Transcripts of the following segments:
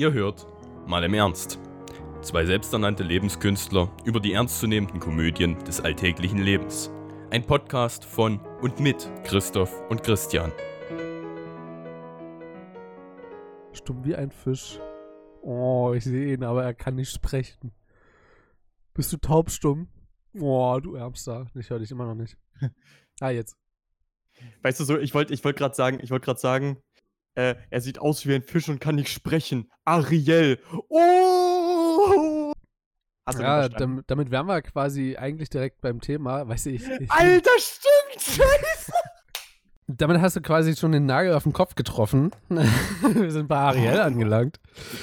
Ihr hört mal im Ernst. Zwei selbsternannte Lebenskünstler über die ernstzunehmenden Komödien des alltäglichen Lebens. Ein Podcast von und mit Christoph und Christian. Stumm wie ein Fisch. Oh, ich sehe ihn, aber er kann nicht sprechen. Bist du taubstumm? Oh, du Ärmster. Ich höre dich immer noch nicht. Ah, jetzt. Weißt du so, ich wollte ich wollt gerade sagen, ich wollte gerade sagen, äh, er sieht aus wie ein Fisch und kann nicht sprechen. Ariel. Oh! Hast Ja, den verstanden? dam damit wären wir quasi eigentlich direkt beim Thema. Weißt du, ich, ich, Alter, stimmt! Scheiße! damit hast du quasi schon den Nagel auf den Kopf getroffen. wir sind bei Ariel angelangt.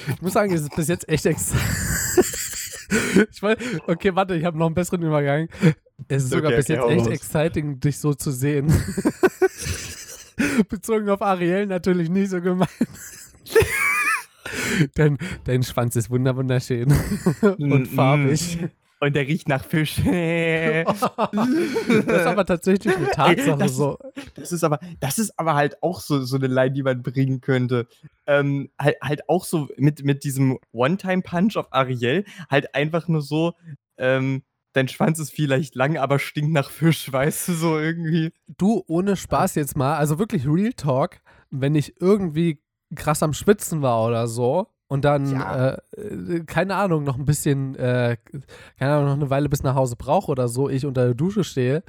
Ich muss sagen, es ist bis jetzt echt ex. ich wollte, okay, warte, ich habe noch einen besseren Übergang. Es ist sogar Okay, bis okay, jetzt echt exciting, dich so zu sehen. Bezogen auf Ariel natürlich nicht so gemeint. dein, dein Schwanz ist wunder wunderschön und farbig. Und der riecht nach Fisch. das ist aber tatsächlich eine Tatsache das- so. Das ist aber, das ist aber halt auch so, so eine Line, die man bringen könnte. Ähm, halt, halt auch so mit, mit diesem One-Time-Punch auf Ariel, halt einfach nur so, ähm, dein Schwanz ist vielleicht lang, aber stinkt nach Fisch, weißt du, so irgendwie. Du, ohne Spaß jetzt mal, also wirklich Real Talk, wenn ich irgendwie krass am Schwitzen war oder so und dann, Ja. äh, äh, keine Ahnung, noch ein bisschen, äh, keine Ahnung, noch eine Weile bis nach Hause brauche oder so, ich unter der Dusche stehe,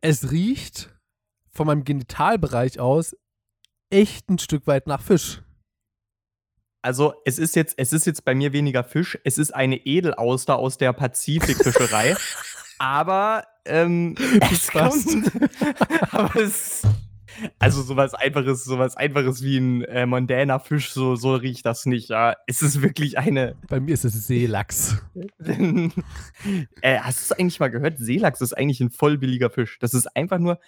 es riecht von meinem Genitalbereich aus echt ein Stück weit nach Fisch. Also, es ist jetzt, es ist jetzt bei mir weniger Fisch, es ist eine Edelauster aus der Pazifikfischerei. aber, ähm, es kommt, aber es, also sowas einfaches, sowas einfaches wie ein äh, mondäner Fisch, so, so riecht das nicht, ja. Es ist wirklich eine, Bei mir ist es Seelachs. äh, hast du es eigentlich mal gehört? Seelachs ist eigentlich ein voll billiger Fisch. Das ist einfach nur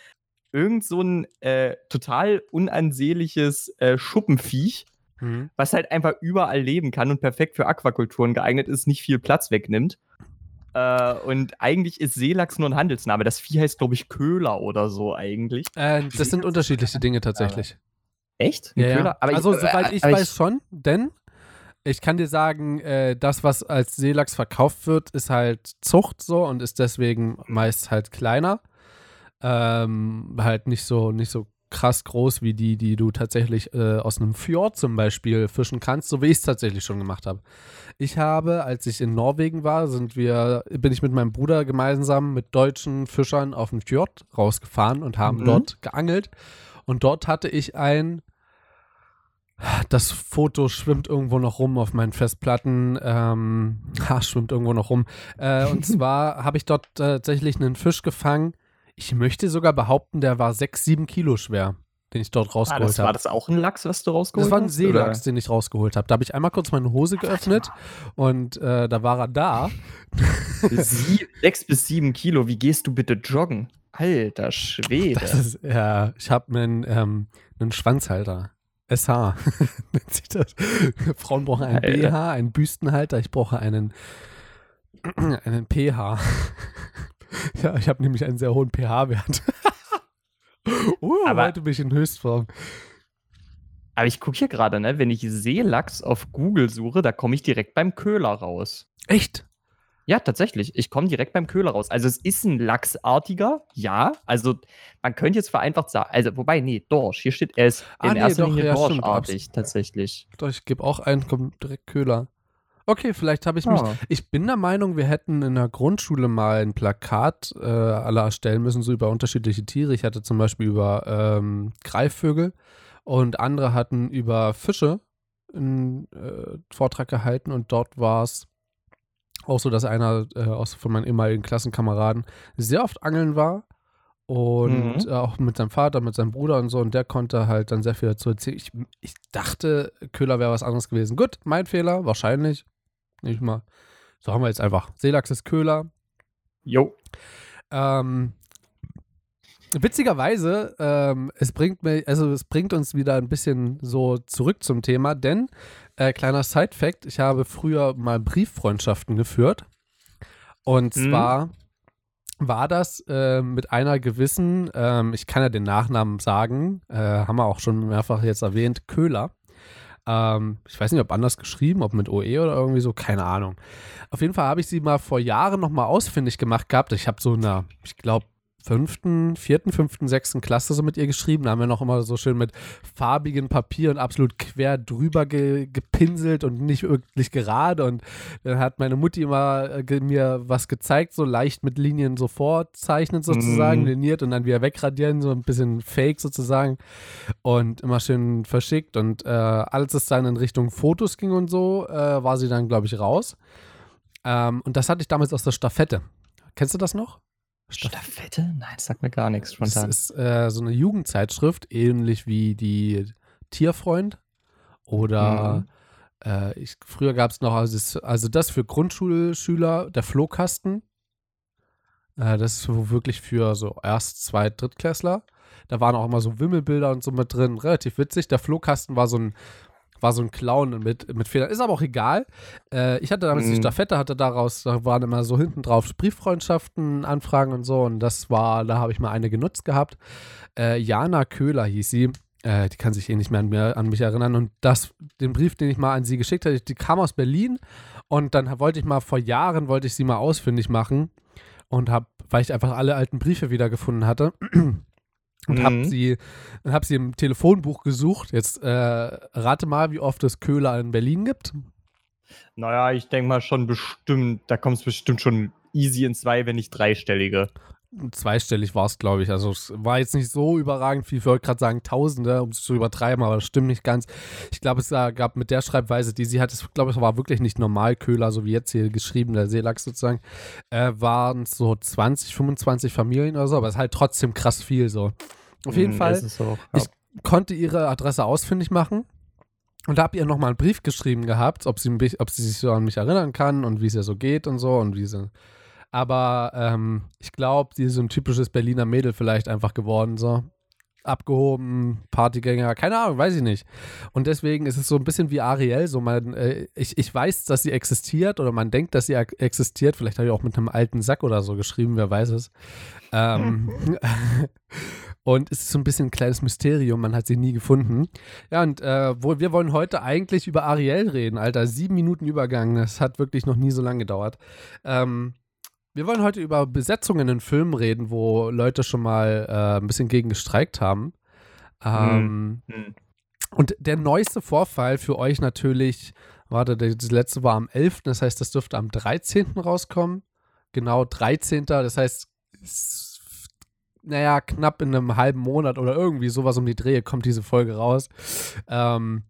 irgend so ein äh, total unansehnliches äh, Schuppenviech, Hm. was halt einfach überall leben kann und perfekt für Aquakulturen geeignet ist, nicht viel Platz wegnimmt. Äh, und eigentlich ist Seelachs nur ein Handelsname. Das Vieh heißt, glaube ich, Köhler oder so eigentlich. Äh, das sind unterschiedliche Dinge tatsächlich. Echt? Ein Ja, ja. Also, ich, soweit äh, ich aber weiß schon, denn ich kann dir sagen, äh, das, was als Seelachs verkauft wird, ist halt Zucht so und ist deswegen meist halt kleiner. Ähm, halt nicht so, nicht so krass groß wie die, die du tatsächlich äh, aus einem Fjord zum Beispiel fischen kannst, so wie ich es tatsächlich schon gemacht habe. Ich habe, als ich in Norwegen war, sind wir, bin ich mit meinem Bruder gemeinsam mit deutschen Fischern auf den Fjord rausgefahren und haben Mhm. dort geangelt. Und dort hatte ich ein das Foto schwimmt irgendwo noch rum auf meinen Festplatten. Ähm, ha, schwimmt irgendwo noch rum. Äh, und zwar habe ich dort tatsächlich einen Fisch gefangen. Ich möchte sogar behaupten, der war sechs, sieben Kilo schwer, den ich dort ah, rausgeholt das, war habe. das auch ein Lachs, was du rausgeholt Das war ein hast? Seelachs, den ich rausgeholt habe. Da habe ich einmal kurz meine Hose geöffnet und äh, da war er da. Sie sechs bis sieben Kilo. Wie gehst du bitte joggen? Alter Schwede. Das ist, ja, ich habe einen, ähm, einen Schwanzhalter. SH nennt sich das. Frauen brauchen einen Alter. BH, einen Büstenhalter. Ich brauche einen, einen pH. ja, ich habe nämlich einen sehr hohen pH-Wert. uh, Aber- heute bin ich in Höchstform. Aber ich gucke hier gerade, ne, wenn ich Seelachs auf Google suche, da komme ich direkt beim Köhler raus. Echt? Ja, tatsächlich. Ich komme direkt beim Köhler raus. Also es ist ein Lachsartiger, ja. Also man könnte jetzt vereinfacht sagen, also wobei, nee, Dorsch. Hier steht, er ist Ah, in nee, erster doch, Linie ja, dorschartig, tatsächlich. Doch, ich gebe auch einen, kommt direkt Köhler. Okay, vielleicht habe ich mich. Ah. Ich bin der Meinung, wir hätten in der Grundschule mal ein Plakat äh, aller erstellen müssen, so über unterschiedliche Tiere. Ich hatte zum Beispiel über ähm, Greifvögel und andere hatten über Fische einen äh, Vortrag gehalten und dort war es auch so, dass einer äh, aus, von meinen ehemaligen Klassenkameraden sehr oft angeln war und Mhm. äh, auch mit seinem Vater, mit seinem Bruder und so und der konnte halt dann sehr viel dazu erzählen. Ich, ich dachte, Köhler wäre was anderes gewesen. Gut, mein Fehler, wahrscheinlich. Nicht mal. So haben wir jetzt einfach. Seelachs ist Köhler. Jo. Ähm, witzigerweise, ähm, es bringt mir, also es bringt uns wieder ein bisschen so zurück zum Thema, denn äh, kleiner Side-Fact, ich habe früher mal Brieffreundschaften geführt. Und Mhm. zwar war das äh, mit einer gewissen, ähm, ich kann ja den Nachnamen sagen, äh, haben wir auch schon mehrfach jetzt erwähnt, Köhler. Ähm, ich weiß nicht, ob anders geschrieben, ob mit OE oder irgendwie so, keine Ahnung. Auf jeden Fall habe ich sie mal vor Jahren nochmal ausfindig gemacht gehabt. Ich habe so eine, ich glaube, fünften, vierten, fünften, sechsten Klasse so mit ihr geschrieben. Da haben wir noch immer so schön mit farbigem Papier und absolut quer drüber ge gepinselt und nicht wirklich gerade. Und dann hat meine Mutti immer äh, mir was gezeigt, so leicht mit Linien so vorzeichnen sozusagen, mm. liniert und dann wieder wegradieren, so ein bisschen fake sozusagen. Und immer schön verschickt. Und äh, als es dann in Richtung Fotos ging und so, äh, war sie dann, glaube ich, raus. Ähm, und das hatte ich damals aus der Staffette. Kennst du das noch? Staffette? Nein, das sagt mir gar nichts spontan. Das ist äh, so eine Jugendzeitschrift, ähnlich wie die Tierfreund. Oder mhm. äh, ich, früher gab es noch, also das, also das für Grundschulschüler, der Flohkasten. Äh, das ist wirklich für so Erst-, Zweit-, Drittklässler. Da waren auch immer so Wimmelbilder und so mit drin. Relativ witzig. Der Flohkasten war so ein war so ein Clown mit, mit Federn. Ist aber auch egal. Äh, ich hatte damals mhm. die Staffette, hatte daraus, da waren immer so hinten drauf Brieffreundschaften, Anfragen und so. Und das war, da habe ich mal eine genutzt gehabt. Äh, Jana Köhler hieß sie. Äh, die kann sich eh nicht mehr an, mir, an mich erinnern. Und das, den Brief, den ich mal an sie geschickt hatte, die kam aus Berlin. Und dann wollte ich mal vor Jahren, wollte ich sie mal ausfindig machen. Und habe, weil ich einfach alle alten Briefe wiedergefunden hatte und mhm. habe sie, hab sie im Telefonbuch gesucht. Jetzt äh, rate mal, wie oft es Köhler in Berlin gibt. Naja, ich denke mal schon bestimmt, da kommt es bestimmt schon easy in zwei, wenn nicht dreistellige zweistellig war es, glaube ich. Also es war jetzt nicht so überragend viel. Ich wollte gerade sagen Tausende, um es zu übertreiben, aber das stimmt nicht ganz. Ich glaube, es gab mit der Schreibweise, die sie hat, ich glaube, es war wirklich nicht normal Köhler, so wie jetzt hier geschrieben, der Seelachs sozusagen, äh, waren es so 20, 25 Familien oder so, aber es ist halt trotzdem krass viel so. Auf jeden mm, Fall, auch, ja. ich konnte ihre Adresse ausfindig machen und habe ihr nochmal einen Brief geschrieben gehabt, ob sie, ob sie sich so an mich erinnern kann und wie es ihr so geht und so und wie sie aber ähm, ich glaube, sie ist so ein typisches Berliner Mädel vielleicht einfach geworden, so. Abgehoben, Partygänger, keine Ahnung, weiß ich nicht. Und deswegen ist es so ein bisschen wie Ariel, so man, äh, ich, ich weiß, dass sie existiert oder man denkt, dass sie existiert. Vielleicht habe ich auch mit einem alten Sack oder so geschrieben, wer weiß es. Ähm, und es ist so ein bisschen ein kleines Mysterium, man hat sie nie gefunden. Ja, und äh, wo, wir wollen heute eigentlich über Ariel reden, Alter. Sieben Minuten Übergang, das hat wirklich noch nie so lange gedauert. Ähm, wir wollen heute über Besetzungen in Filmen reden, wo Leute schon mal äh, ein bisschen gegen gestreikt haben. Ähm, hm. Und der neueste Vorfall für euch natürlich, warte, das letzte war am 11., das heißt, das dürfte am 13. rauskommen. Genau, 13. Das heißt, naja, knapp in einem halben Monat oder irgendwie sowas um die Drehe kommt diese Folge raus. Ähm,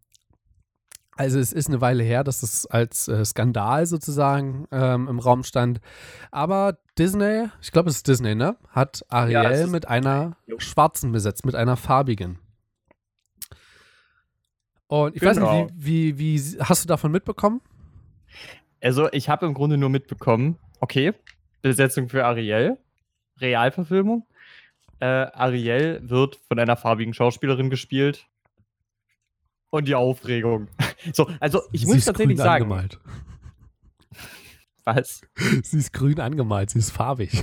also es ist eine Weile her, dass es als äh, Skandal sozusagen ähm, im Raum stand. Aber Disney, ich glaube es ist Disney, ne? Hat Ariel ja, mit einer schwarzen besetzt, mit einer farbigen. Und ich genau. weiß nicht, genau. wie, wie, wie hast du davon mitbekommen? Also ich habe im Grunde nur mitbekommen, okay, Besetzung für Ariel, Realverfilmung. Äh, Ariel wird von einer farbigen Schauspielerin gespielt und die Aufregung. So, also ich sie muss tatsächlich sagen. Angemalt. Was? Sie ist grün angemalt, sie ist farbig.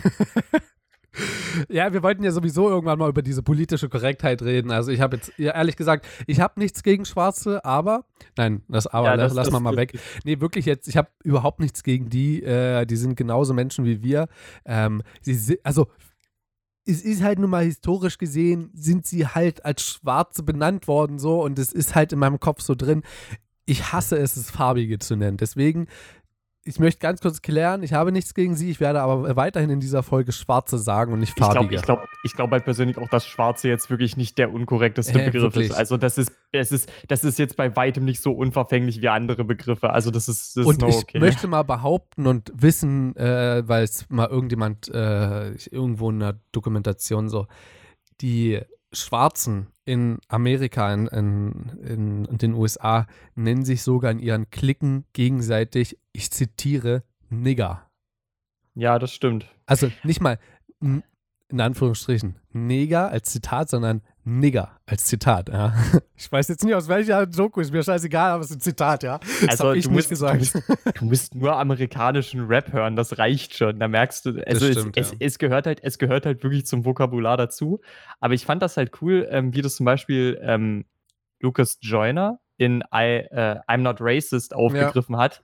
ja, wir wollten ja sowieso irgendwann mal über diese politische Korrektheit reden. Also ich habe jetzt ja, ehrlich gesagt, ich habe nichts gegen Schwarze, aber nein, das aber ja, das, lass das, mal weg. Nee, wirklich jetzt, ich habe überhaupt nichts gegen die. Äh, die sind genauso Menschen wie wir. Ähm, sie, also es ist halt nun mal historisch gesehen, sind sie halt als Schwarze benannt worden so und es ist halt in meinem Kopf so drin. Ich hasse es, es Farbige zu nennen. Deswegen ich möchte ganz kurz klären, ich habe nichts gegen sie, ich werde aber weiterhin in dieser Folge Schwarze sagen und nicht farbige. Ich glaube ich glaub, halt persönlich auch, dass Schwarze jetzt wirklich nicht der unkorrekteste äh, Begriff wirklich? ist. Also das ist, das, ist, das ist jetzt bei weitem nicht so unverfänglich wie andere Begriffe. Also das ist, das Und ist ich okay. möchte mal behaupten und wissen, äh, weil es mal irgendjemand äh, irgendwo in einer Dokumentation so, die Schwarzen in Amerika, in, in, in, den USA, nennen sich sogar in ihren Klicken gegenseitig, ich zitiere, Nigger. Ja, das stimmt. Also nicht mal in Anführungsstrichen Neger als Zitat, sondern Nigger als Zitat, ja. Ich weiß jetzt nicht, aus welcher Doku ist mir scheißegal, aber es ist ein Zitat, ja. Das also ich du musst, gesagt. Du musst, du musst, nur amerikanischen Rap hören, das reicht schon. Da merkst du, also stimmt, es, ja. es, es, gehört halt, es gehört halt wirklich zum Vokabular dazu. Aber ich fand das halt cool, ähm, wie das zum Beispiel ähm, Lucas Joyner, in I, äh, I'm Not Racist aufgegriffen ja. hat,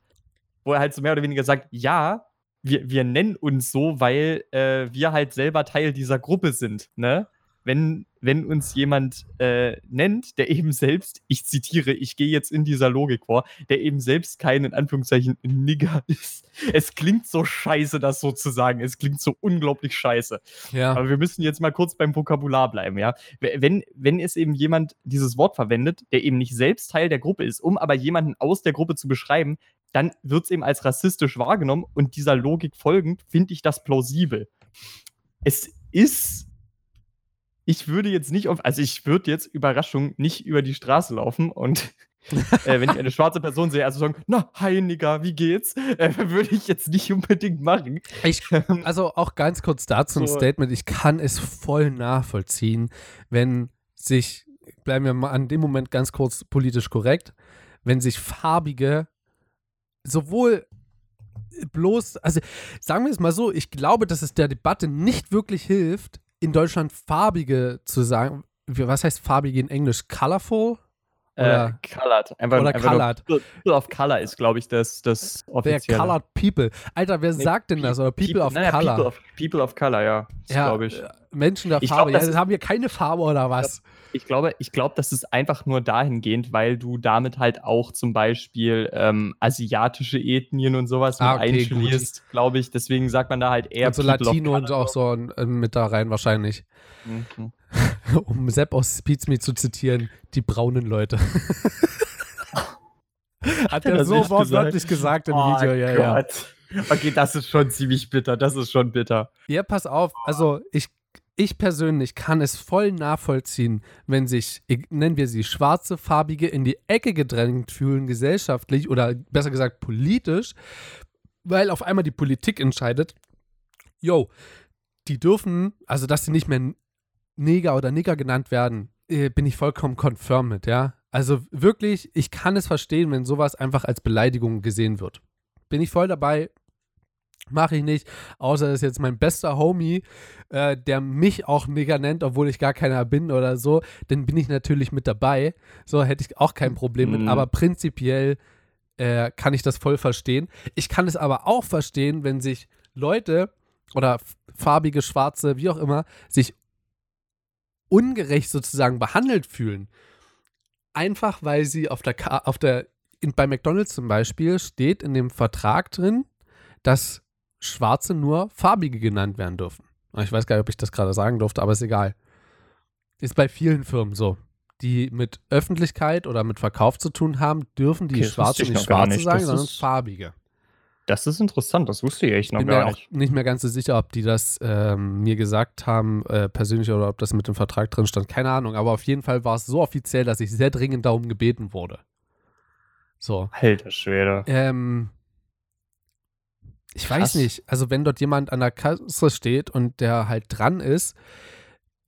wo er halt so mehr oder weniger sagt, ja, wir, wir nennen uns so, weil äh, wir halt selber Teil dieser Gruppe sind, ne? Wenn, wenn uns jemand äh, nennt, der eben selbst, ich zitiere, ich gehe jetzt in dieser Logik vor, der eben selbst kein, in Anführungszeichen, Nigger ist. Es klingt so scheiße, das so zu sagen. Es klingt so unglaublich scheiße. Ja. Aber wir müssen jetzt mal kurz beim Vokabular bleiben, ja. Wenn, wenn es eben jemand dieses Wort verwendet, der eben nicht selbst Teil der Gruppe ist, um aber jemanden aus der Gruppe zu beschreiben, dann wird es eben als rassistisch wahrgenommen und dieser Logik folgend finde ich das plausibel. Es ist ich würde jetzt nicht auf, also ich würde jetzt Überraschung nicht über die Straße laufen und äh, wenn ich eine schwarze Person sehe, also sagen, na, hi Nigga, wie geht's? Äh, würde ich jetzt nicht unbedingt machen. Ich, ähm, also auch ganz kurz dazu ein so. Statement, ich kann es voll nachvollziehen, wenn sich, bleiben wir mal an dem Moment ganz kurz politisch korrekt, wenn sich farbige sowohl bloß, also sagen wir es mal so, ich glaube, dass es der Debatte nicht wirklich hilft, in Deutschland farbige zu sagen. Was heißt farbige in Englisch? Colorful? Äh, oder, äh, colored. Einfach, oder einfach colored. People of Color ist, glaube ich, das, das offizielle. Colored People. Alter, wer nee, sagt denn das? Oder People, people of naja, Color? People of, people of Color, ja. ja glaube ich. Äh, Menschen der Farbe. Glaub, ja, haben wir keine Farbe oder was? Ich glaube, ich glaube, das ist einfach nur dahingehend, weil du damit halt auch zum Beispiel ähm, asiatische Ethnien und sowas ah, okay, einschließt, glaube ich. Deswegen sagt man da halt eher. Also Latino und auch so äh, mit da rein wahrscheinlich. Mhm. um Sepp aus Speeds Me zu zitieren, die braunen Leute. Hat er so wortwörtlich gesagt? gesagt im oh Video, ja, Gott. ja. Okay, das ist schon ziemlich bitter, das ist schon bitter. Ja, pass auf, also ich, ich persönlich kann es voll nachvollziehen, wenn sich, nennen wir sie schwarze, farbige, in die Ecke gedrängt fühlen, gesellschaftlich oder besser gesagt politisch, weil auf einmal die Politik entscheidet, yo, die dürfen, also dass sie nicht mehr Neger oder Nigger genannt werden, äh, bin ich vollkommen confirm mit, ja. Also wirklich, ich kann es verstehen, wenn sowas einfach als Beleidigung gesehen wird. Bin ich voll dabei, mache ich nicht, außer ist jetzt mein bester Homie, äh, der mich auch Nigger nennt, obwohl ich gar keiner bin oder so, dann bin ich natürlich mit dabei. So hätte ich auch kein Problem mhm. mit, aber prinzipiell äh, kann ich das voll verstehen. Ich kann es aber auch verstehen, wenn sich Leute oder farbige, schwarze, wie auch immer, sich ungerecht sozusagen behandelt fühlen. Einfach weil sie auf der, Ka auf der in, bei McDonalds zum Beispiel steht in dem Vertrag drin, dass Schwarze nur farbige genannt werden dürfen. Ich weiß gar nicht, ob ich das gerade sagen durfte, aber ist egal. Ist bei vielen Firmen so. Die mit Öffentlichkeit oder mit Verkauf zu tun haben, dürfen die okay, Schwarze nicht Schwarze nicht. sagen, das sondern farbige. Das ist interessant, das wusste ich echt noch Bin gar nicht. Ich bin nicht mehr ganz so sicher, ob die das ähm, mir gesagt haben, äh, persönlich, oder ob das mit dem Vertrag drin stand. Keine Ahnung, aber auf jeden Fall war es so offiziell, dass ich sehr dringend darum gebeten wurde. So. Alter Schwede. Ähm, ich Krass. weiß nicht, also wenn dort jemand an der Kasse steht und der halt dran ist,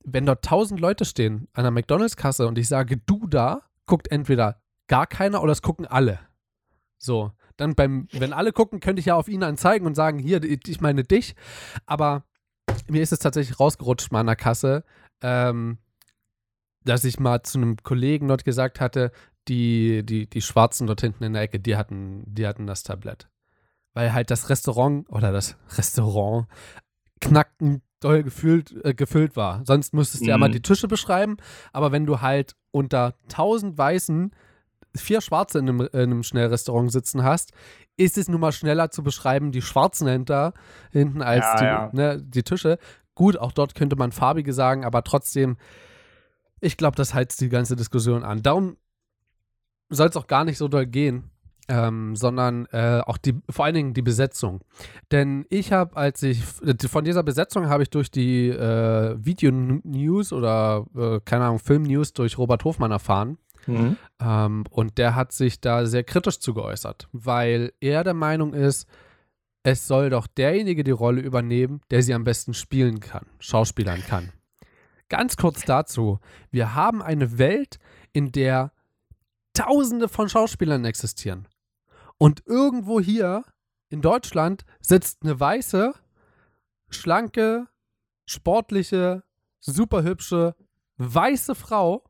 wenn dort tausend Leute stehen an der McDonalds-Kasse und ich sage, du da, guckt entweder gar keiner oder es gucken alle. So dann beim, wenn alle gucken, könnte ich ja auf ihn dann zeigen und sagen, hier, ich meine dich. Aber mir ist es tatsächlich rausgerutscht mal an der Kasse, ähm, dass ich mal zu einem Kollegen dort gesagt hatte, die, die, die Schwarzen dort hinten in der Ecke, die hatten, die hatten das Tablett. Weil halt das Restaurant oder das Restaurant knackend doll gefüllt, äh, gefüllt war. Sonst müsstest du mhm. ja mal die Tische beschreiben, aber wenn du halt unter tausend Weißen vier Schwarze in einem, in einem Schnellrestaurant sitzen hast, ist es nun mal schneller zu beschreiben, die Schwarzen hinter, hinten als ja, die, ja. Ne, die Tische. Gut, auch dort könnte man farbige sagen, aber trotzdem, ich glaube, das heizt die ganze Diskussion an. Darum soll es auch gar nicht so doll gehen. Ähm, sondern äh, auch die, vor allen Dingen die Besetzung. Denn ich habe, als ich, von dieser Besetzung habe ich durch die äh, Video-News oder, äh, keine Ahnung, Film-News durch Robert Hofmann erfahren. Mhm. Ähm, und der hat sich da sehr kritisch zu geäußert, weil er der Meinung ist, es soll doch derjenige die Rolle übernehmen, der sie am besten spielen kann, schauspielern kann. Ganz kurz dazu, wir haben eine Welt, in der Tausende von Schauspielern existieren. Und irgendwo hier in Deutschland sitzt eine weiße, schlanke, sportliche, superhübsche, weiße Frau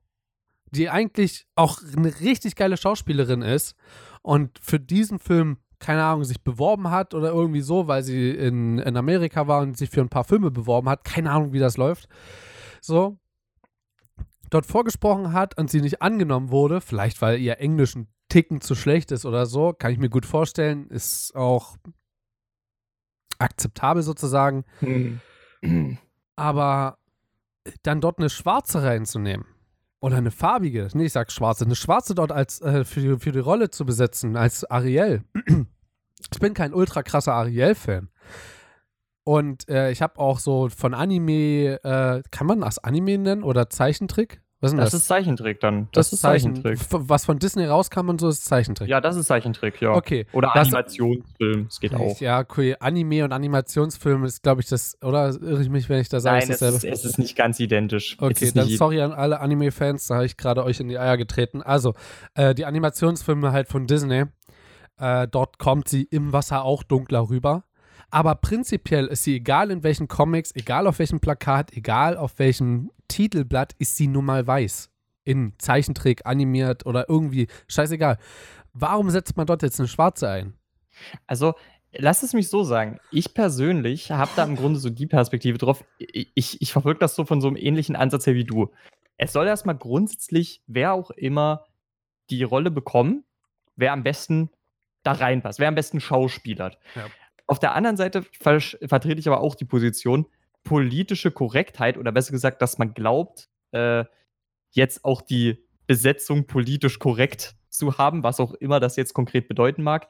die eigentlich auch eine richtig geile Schauspielerin ist und für diesen Film, keine Ahnung, sich beworben hat oder irgendwie so, weil sie in, in Amerika war und sich für ein paar Filme beworben hat. Keine Ahnung, wie das läuft. So. Dort vorgesprochen hat und sie nicht angenommen wurde, vielleicht weil ihr Englisch ein Ticken zu schlecht ist oder so, kann ich mir gut vorstellen. Ist auch akzeptabel sozusagen. Hm. Aber dann dort eine schwarze reinzunehmen oder eine farbige, nee, ich sag schwarze, eine schwarze dort als äh, für, die, für die Rolle zu besetzen, als Ariel. ich bin kein ultra krasser Ariel-Fan. Und äh, ich habe auch so von Anime, äh, kann man das Anime nennen oder Zeichentrick? Was ist das? Das ist Zeichentrick dann. Das, das ist Zeichentrick. Was von Disney rauskam und so ist Zeichentrick. Ja, das ist Zeichentrick, ja. Okay. Oder Animationsfilm, das geht auch. Ja, cool. Anime und Animationsfilm ist, glaube ich, das, oder irre ich mich, wenn ich da sage, Nein, ist es, ist, es ist nicht ganz identisch. Okay, dann sorry an alle Anime-Fans, da habe ich gerade euch in die Eier getreten. Also, äh, die Animationsfilme halt von Disney, äh, dort kommt sie im Wasser auch dunkler rüber. Aber prinzipiell ist sie, egal in welchen Comics, egal auf welchem Plakat, egal auf welchem Titelblatt, ist sie nun mal weiß. In Zeichentrick, animiert oder irgendwie, scheißegal. Warum setzt man dort jetzt eine schwarze ein? Also, lass es mich so sagen. Ich persönlich habe da im Grunde so die Perspektive drauf. Ich, ich verfolge das so von so einem ähnlichen Ansatz her wie du. Es soll erstmal grundsätzlich, wer auch immer die Rolle bekommen, wer am besten da reinpasst, wer am besten schauspielert. Ja. Auf der anderen Seite ver vertrete ich aber auch die Position, politische Korrektheit oder besser gesagt, dass man glaubt, äh, jetzt auch die Besetzung politisch korrekt zu haben, was auch immer das jetzt konkret bedeuten mag.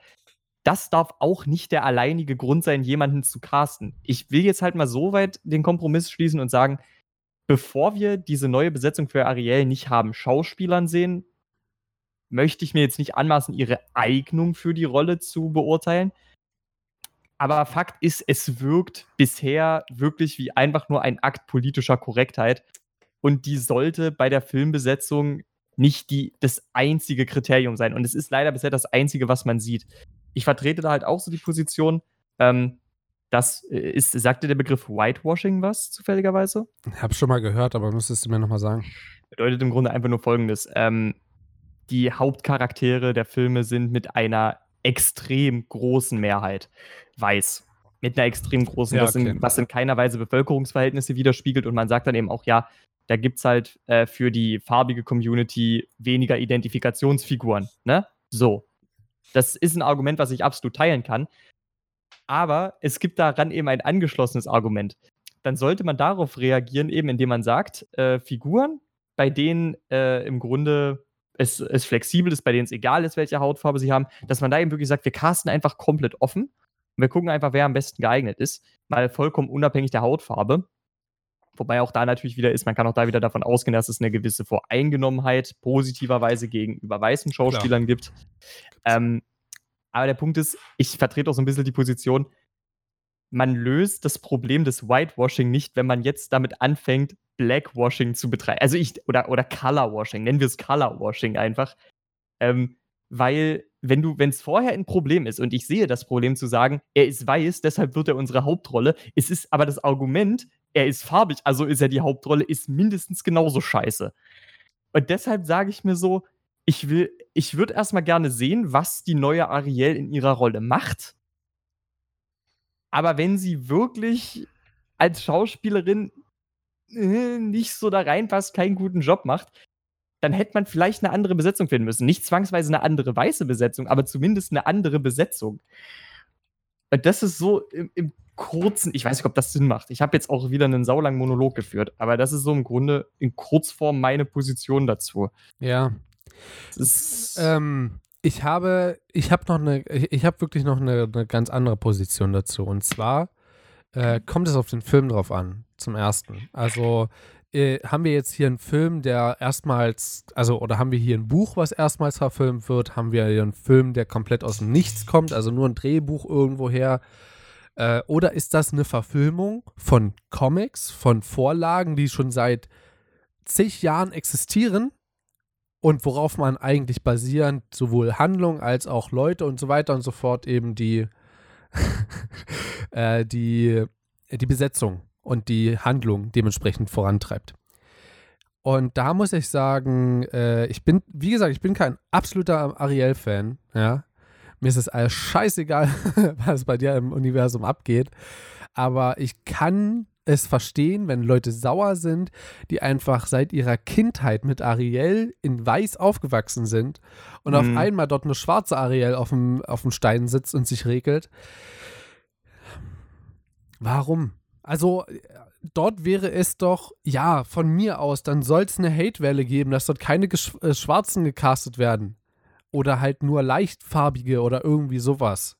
Das darf auch nicht der alleinige Grund sein, jemanden zu casten. Ich will jetzt halt mal so weit den Kompromiss schließen und sagen, bevor wir diese neue Besetzung für Ariel nicht haben Schauspielern sehen, möchte ich mir jetzt nicht anmaßen, ihre Eignung für die Rolle zu beurteilen. Aber Fakt ist, es wirkt bisher wirklich wie einfach nur ein Akt politischer Korrektheit. Und die sollte bei der Filmbesetzung nicht die, das einzige Kriterium sein. Und es ist leider bisher das einzige, was man sieht. Ich vertrete da halt auch so die Position, ähm, das äh, ist, sagte der Begriff Whitewashing was, zufälligerweise? Ich habe schon mal gehört, aber müsstest du mir nochmal sagen. Bedeutet im Grunde einfach nur folgendes. Ähm, die Hauptcharaktere der Filme sind mit einer extrem großen Mehrheit weiß. Mit einer extrem großen, ja, was, in, was, in, keiner Weise Bevölkerungsverhältnisse widerspiegelt. Und man sagt dann eben auch, ja, da gibt es halt äh, für die farbige Community weniger Identifikationsfiguren. Ne? So. Das ist ein Argument, was ich absolut teilen kann. Aber es gibt daran eben ein angeschlossenes Argument. Dann sollte man darauf reagieren, eben indem man sagt, äh, Figuren, bei denen äh, im Grunde es, es flexibel ist, bei denen es egal ist, welche Hautfarbe sie haben, dass man da eben wirklich sagt, wir casten einfach komplett offen und wir gucken einfach, wer am besten geeignet ist, mal vollkommen unabhängig der Hautfarbe. Wobei auch da natürlich wieder ist, man kann auch da wieder davon ausgehen, dass es eine gewisse Voreingenommenheit positiverweise gegenüber weißen Schauspielern Klar. gibt. Ähm, aber der Punkt ist, ich vertrete auch so ein bisschen die Position, man löst das Problem des Whitewashing nicht, wenn man jetzt damit anfängt, Blackwashing zu betreiben. Also ich, oder, oder Colorwashing, nennen wir es Colorwashing einfach. Ähm, weil, wenn du, wenn es vorher ein Problem ist und ich sehe das Problem zu sagen, er ist weiß, deshalb wird er unsere Hauptrolle, es ist aber das Argument, er ist farbig, also ist er die Hauptrolle, ist mindestens genauso scheiße. Und deshalb sage ich mir so, ich will, ich würde erstmal gerne sehen, was die neue Ariel in ihrer Rolle macht aber wenn sie wirklich als Schauspielerin äh, nicht so da reinpasst, keinen guten Job macht, dann hätte man vielleicht eine andere Besetzung finden müssen. Nicht zwangsweise eine andere weiße Besetzung, aber zumindest eine andere Besetzung. Und das ist so im, im kurzen, ich weiß nicht, ob das Sinn macht. Ich habe jetzt auch wieder einen saulangen Monolog geführt, aber das ist so im Grunde in Kurzform meine Position dazu. Ja. Ähm, ich habe, ich habe noch eine, ich habe wirklich noch eine, eine, ganz andere Position dazu. Und zwar äh, kommt es auf den Film drauf an, zum ersten. Also äh, haben wir jetzt hier einen Film, der erstmals, also oder haben wir hier ein Buch, was erstmals verfilmt wird? Haben wir hier einen Film, der komplett aus dem Nichts kommt, also nur ein Drehbuch irgendwoher? Äh, oder ist das eine Verfilmung von Comics, von Vorlagen, die schon seit zig Jahren existieren und worauf man eigentlich basierend sowohl Handlung als auch Leute und so weiter und so fort eben die, äh, die, die Besetzung und die Handlung dementsprechend vorantreibt. Und da muss ich sagen, äh, ich bin, wie gesagt, ich bin kein absoluter Ariel-Fan, ja. Mir ist es alles scheißegal, was bei dir im Universum abgeht. Aber ich kann es verstehen, wenn Leute sauer sind, die einfach seit ihrer Kindheit mit Ariel in Weiß aufgewachsen sind und auf Mhm. einmal dort eine schwarze Ariel auf dem, auf dem Stein sitzt und sich regelt. Warum? Also, dort wäre es doch, ja, von mir aus, dann soll es eine Hate-Welle geben, dass dort keine Gesch äh, Schwarzen gecastet werden. Oder halt nur leichtfarbige oder irgendwie sowas.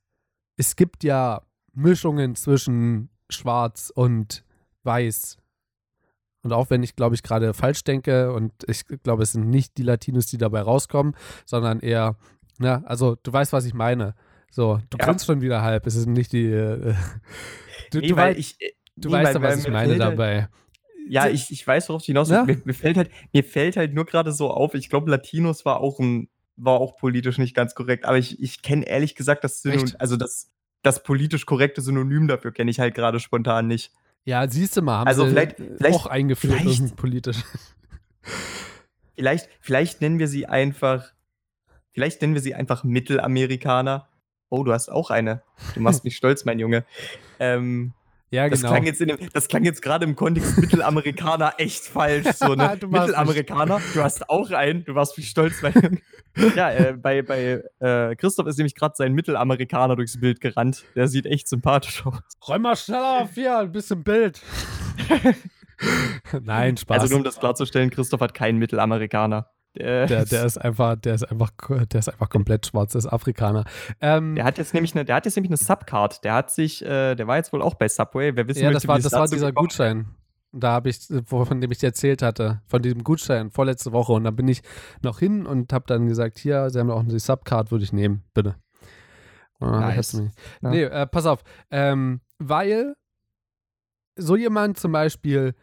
Es gibt ja Mischungen zwischen Schwarz und Weiß. Und auch wenn ich, glaube ich, gerade falsch denke und ich glaube, es sind nicht die Latinos, die dabei rauskommen, sondern eher, na, also du weißt, was ich meine. So, du Ja. grinst schon wieder halb. Es ist nicht die. Äh, du Nee, du, wei- ich, äh, du nee, weißt weil- was ich meine fällt halt- dabei. Ja, ich, ich weiß, worauf du hinaus Ja. willst. Mir, mir, fällt halt, mir fällt halt nur gerade so auf, ich glaube, Latinos war auch ein, war auch politisch nicht ganz korrekt, aber ich, ich kenne ehrlich gesagt das Synonym, also das, das politisch korrekte Synonym dafür kenne ich halt gerade spontan nicht. Ja, siehst du mal, haben Also sie vielleicht- vielleicht- auch eingeführt, vielleicht- politisch. Vielleicht, vielleicht nennen wir sie einfach, vielleicht nennen wir sie einfach Mittelamerikaner. Oh, du hast auch eine. Du machst mich stolz, mein Junge. Ähm, Ja, das, genau. klang jetzt dem, das klang jetzt gerade im Kontext Mittelamerikaner echt falsch. So, ne? Du machst Mittelamerikaner, du hast auch einen, du warst mich stolz, mein Junge. Ja, äh, bei, bei äh, Christoph ist nämlich gerade sein Mittelamerikaner durchs Bild gerannt. Der sieht echt sympathisch aus. Räum mal schneller auf hier, ein bisschen Bild. Nein, Spaß. Also nur um das klarzustellen, Christoph hat keinen Mittelamerikaner. Der, der, der ist einfach, der ist einfach, der ist einfach komplett schwarz, der ist Afrikaner. Ähm, Der hat jetzt nämlich eine, der hat jetzt nämlich eine Subcard. Der hat sich, äh, der war jetzt wohl auch bei Subway. Wer wissen ja, möchte, das war, das war dieser Gutschein. Da habe ich, von dem ich dir erzählt hatte, von diesem Gutschein vorletzte Woche. Und dann bin ich noch hin und habe dann gesagt, hier, sie haben auch eine Subcard, würde ich nehmen, bitte. Nice. mich- Ja. Nee, äh, pass auf. Ähm, weil so jemand zum Beispiel,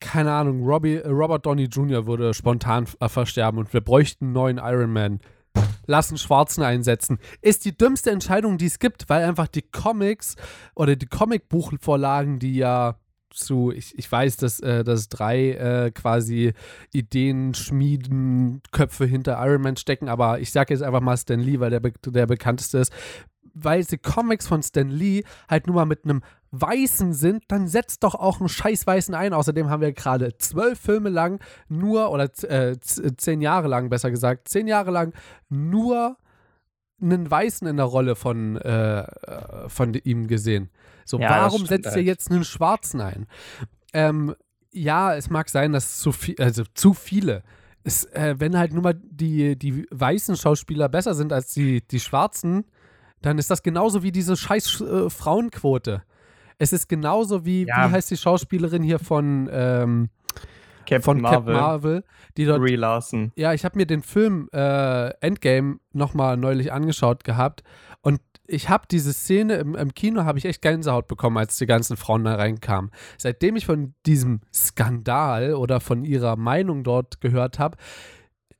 keine Ahnung, Robbie, äh, Robert Downey Jr. würde spontan äh, versterben und wir bräuchten einen neuen Iron Man. Lassen Schwarzen einsetzen. Ist die dümmste Entscheidung, die es gibt, weil einfach die Comics oder die Comicbuchvorlagen, die ja zu, ich, ich weiß, dass, äh, dass drei äh, quasi Ideen, Schmieden, Köpfe hinter Iron Man stecken, aber ich sage jetzt einfach mal Stan Lee, weil der, der bekannteste ist. Weil die Comics von Stan Lee halt nur mal mit einem Weißen sind, dann setzt doch auch einen scheiß Weißen ein. Außerdem haben wir gerade zwölf Filme lang nur, oder äh, zehn Jahre lang, besser gesagt, zehn Jahre lang nur einen Weißen in der Rolle von, äh, äh, von ihm gesehen. So, Ja, warum setzt ihr halt. jetzt einen Schwarzen ein? Ähm, ja, es mag sein, dass zu viel, also zu viele. Es, äh, wenn halt nur mal die, die weißen Schauspieler besser sind als die, die schwarzen, dann ist das genauso wie diese scheiß äh, Frauenquote. Es ist genauso wie, Ja. wie heißt die Schauspielerin hier von, ähm, Captain von Marvel, Captain Marvel, die dort Brie Larson. ja, ich habe mir den Film äh, Endgame nochmal neulich angeschaut gehabt und ich habe diese Szene im, im Kino, habe ich echt Gänsehaut bekommen, als die ganzen Frauen da reinkamen. Seitdem ich von diesem Skandal oder von ihrer Meinung dort gehört habe,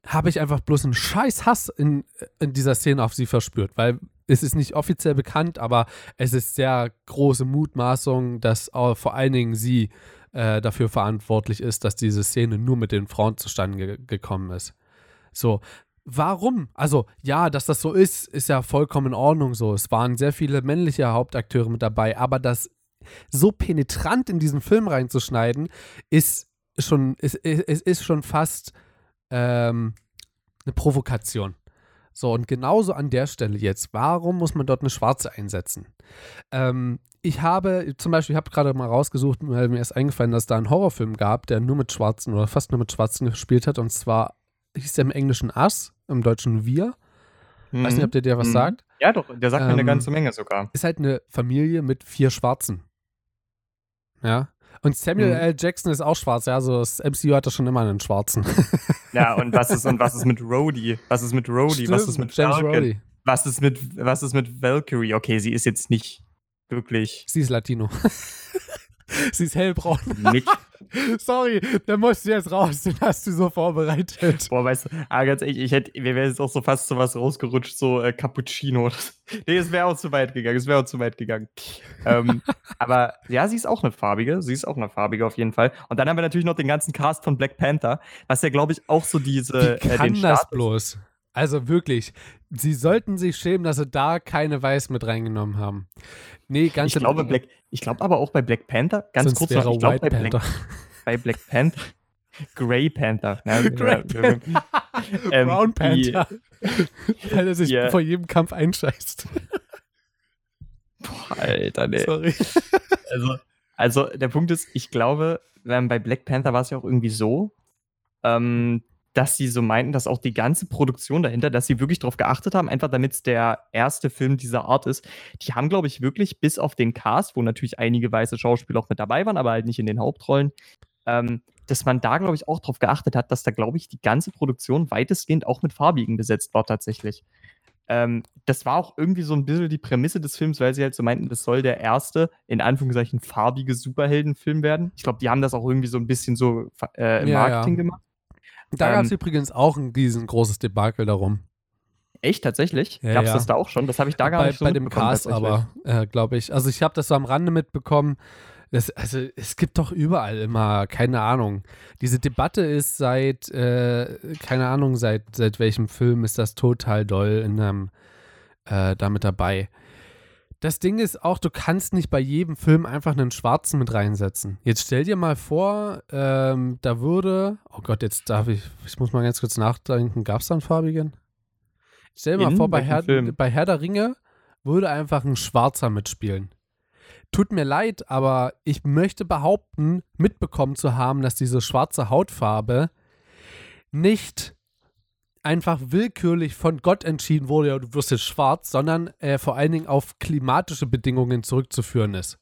habe ich einfach bloß einen scheiß Hass in, in dieser Szene auf sie verspürt, weil es ist nicht offiziell bekannt, aber es ist sehr große Mutmaßung, dass vor allen Dingen sie äh, dafür verantwortlich ist, dass diese Szene nur mit den Frauen zustande ge gekommen ist. So, warum? Also, ja, dass das so ist, ist ja vollkommen in Ordnung so. Es waren sehr viele männliche Hauptakteure mit dabei, aber das so penetrant in diesen Film reinzuschneiden, ist schon, ist, ist, ist schon fast ähm, eine Provokation. So, und genauso an der Stelle jetzt, warum muss man dort eine Schwarze einsetzen? Ähm, ich habe zum Beispiel, ich habe gerade mal rausgesucht, mir ist eingefallen, dass da einen Horrorfilm gab, der nur mit Schwarzen oder fast nur mit Schwarzen gespielt hat, und zwar hieß der im Englischen Us, im Deutschen Wir. Weiß nicht, ob der dir was Mhm. sagt. Ja, doch, der sagt mir eine Ähm, ganze Menge sogar. Ist halt eine Familie mit vier Schwarzen. Ja. Und Samuel Mhm. L. Jackson ist auch schwarz, ja, also das MCU hat da schon immer einen Schwarzen. Ja, und was ist, und was ist mit Rhodey? Was ist mit Rhodey? Was ist mit James? Rowley. Was ist mit, was ist mit Valkyrie? Okay, sie ist jetzt nicht wirklich Sie ist Latino. Sie ist hellbraun. nicht, Sorry, der musste jetzt raus, den hast du so vorbereitet. Boah, weißt du, ah, ganz ehrlich, ich hätte, mir wäre jetzt auch so fast so was rausgerutscht, so äh, Cappuccino. nee, es wäre auch zu weit gegangen, es wäre auch zu weit gegangen. ähm, aber ja, sie ist auch eine farbige, sie ist auch eine farbige auf jeden Fall. Und dann haben wir natürlich noch den ganzen Cast von Black Panther, was ja, glaube ich, auch so diese. Wie kann äh, das bloß? Also wirklich, sie sollten sich schämen, dass sie da keine Weiß mit reingenommen haben. Nee, ganz ich glaube, Black, ich glaube aber auch bei Black Panther, ganz Sonst kurz noch, ich glaube bei Black, bei Black Panther, Grey Panther. Ne, Grey Panther. ähm, Brown Panther. Weil er sich yeah. vor jedem Kampf einscheißt. Boah, Alter, nee. Sorry. Also, also der Punkt ist, ich glaube, bei Black Panther war es ja auch irgendwie so, ähm, dass sie so meinten, dass auch die ganze Produktion dahinter, dass sie wirklich darauf geachtet haben, einfach damit es der erste Film dieser Art ist. Die haben, glaube ich, wirklich bis auf den Cast, wo natürlich einige weiße Schauspieler auch mit dabei waren, aber halt nicht in den Hauptrollen, ähm, dass man da, glaube ich, auch darauf geachtet hat, dass da, glaube ich, die ganze Produktion weitestgehend auch mit Farbigen besetzt war tatsächlich. Ähm, das war auch irgendwie so ein bisschen die Prämisse des Films, weil sie halt so meinten, das soll der erste, in Anführungszeichen, farbige Superheldenfilm werden. Ich glaube, die haben das auch irgendwie so ein bisschen so äh, im ja, Marketing ja. gemacht. Da ähm, gab es übrigens auch ein riesengroßes Debakel darum. Echt, tatsächlich? Ja, Gab es ja. das da auch schon? Das habe ich da gar bei, nicht so Bei dem Cast aber, äh, glaube ich. Also ich habe das so am Rande mitbekommen. Das, also es gibt doch überall immer, keine Ahnung. Diese Debatte ist seit, äh, keine Ahnung, seit, seit welchem Film ist das total doll in einem, äh, damit dabei. Das Ding ist auch, du kannst nicht bei jedem Film einfach einen Schwarzen mit reinsetzen. Jetzt stell dir mal vor, ähm, da würde, oh Gott, jetzt darf ich, ich muss mal ganz kurz nachdenken, gab es da einen farbigen? Stell dir mal vor, bei Herr, bei Herr der Ringe würde einfach ein Schwarzer mitspielen. Tut mir leid, aber ich möchte behaupten, mitbekommen zu haben, dass diese schwarze Hautfarbe nicht einfach willkürlich von Gott entschieden wurde, ja, du wirst jetzt schwarz, sondern äh, vor allen Dingen auf klimatische Bedingungen zurückzuführen ist.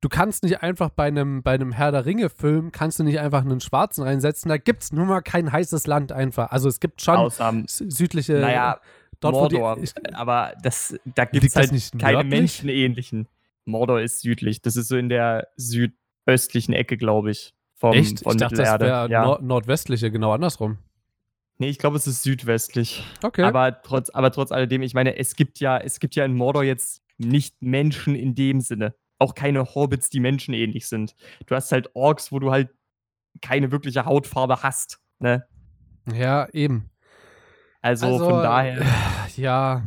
Du kannst nicht einfach bei einem, bei einem Herr der Ringe-Film, kannst du nicht einfach einen Schwarzen reinsetzen. Da gibt es nun mal kein heißes Land einfach. Also es gibt schon Ausnahmen. südliche. Naja, dort, Mordor. Die, ich, aber das, da gibt es halt nicht keine nördlich? menschenähnlichen. Mordor ist südlich. Das ist so in der südöstlichen Ecke, glaube ich. Vom, Echt? Von ich dachte, das wäre ja. nord nordwestliche, genau andersrum. Nee, ich glaube, es ist südwestlich. Okay. Aber trotz, aber trotz alledem, ich meine, es gibt ja, es gibt ja in Mordor jetzt nicht Menschen in dem Sinne. Auch keine Hobbits, die menschenähnlich sind. Du hast halt Orks, wo du halt keine wirkliche Hautfarbe hast. Ne? Ja, eben. Also, also von daher. Ja,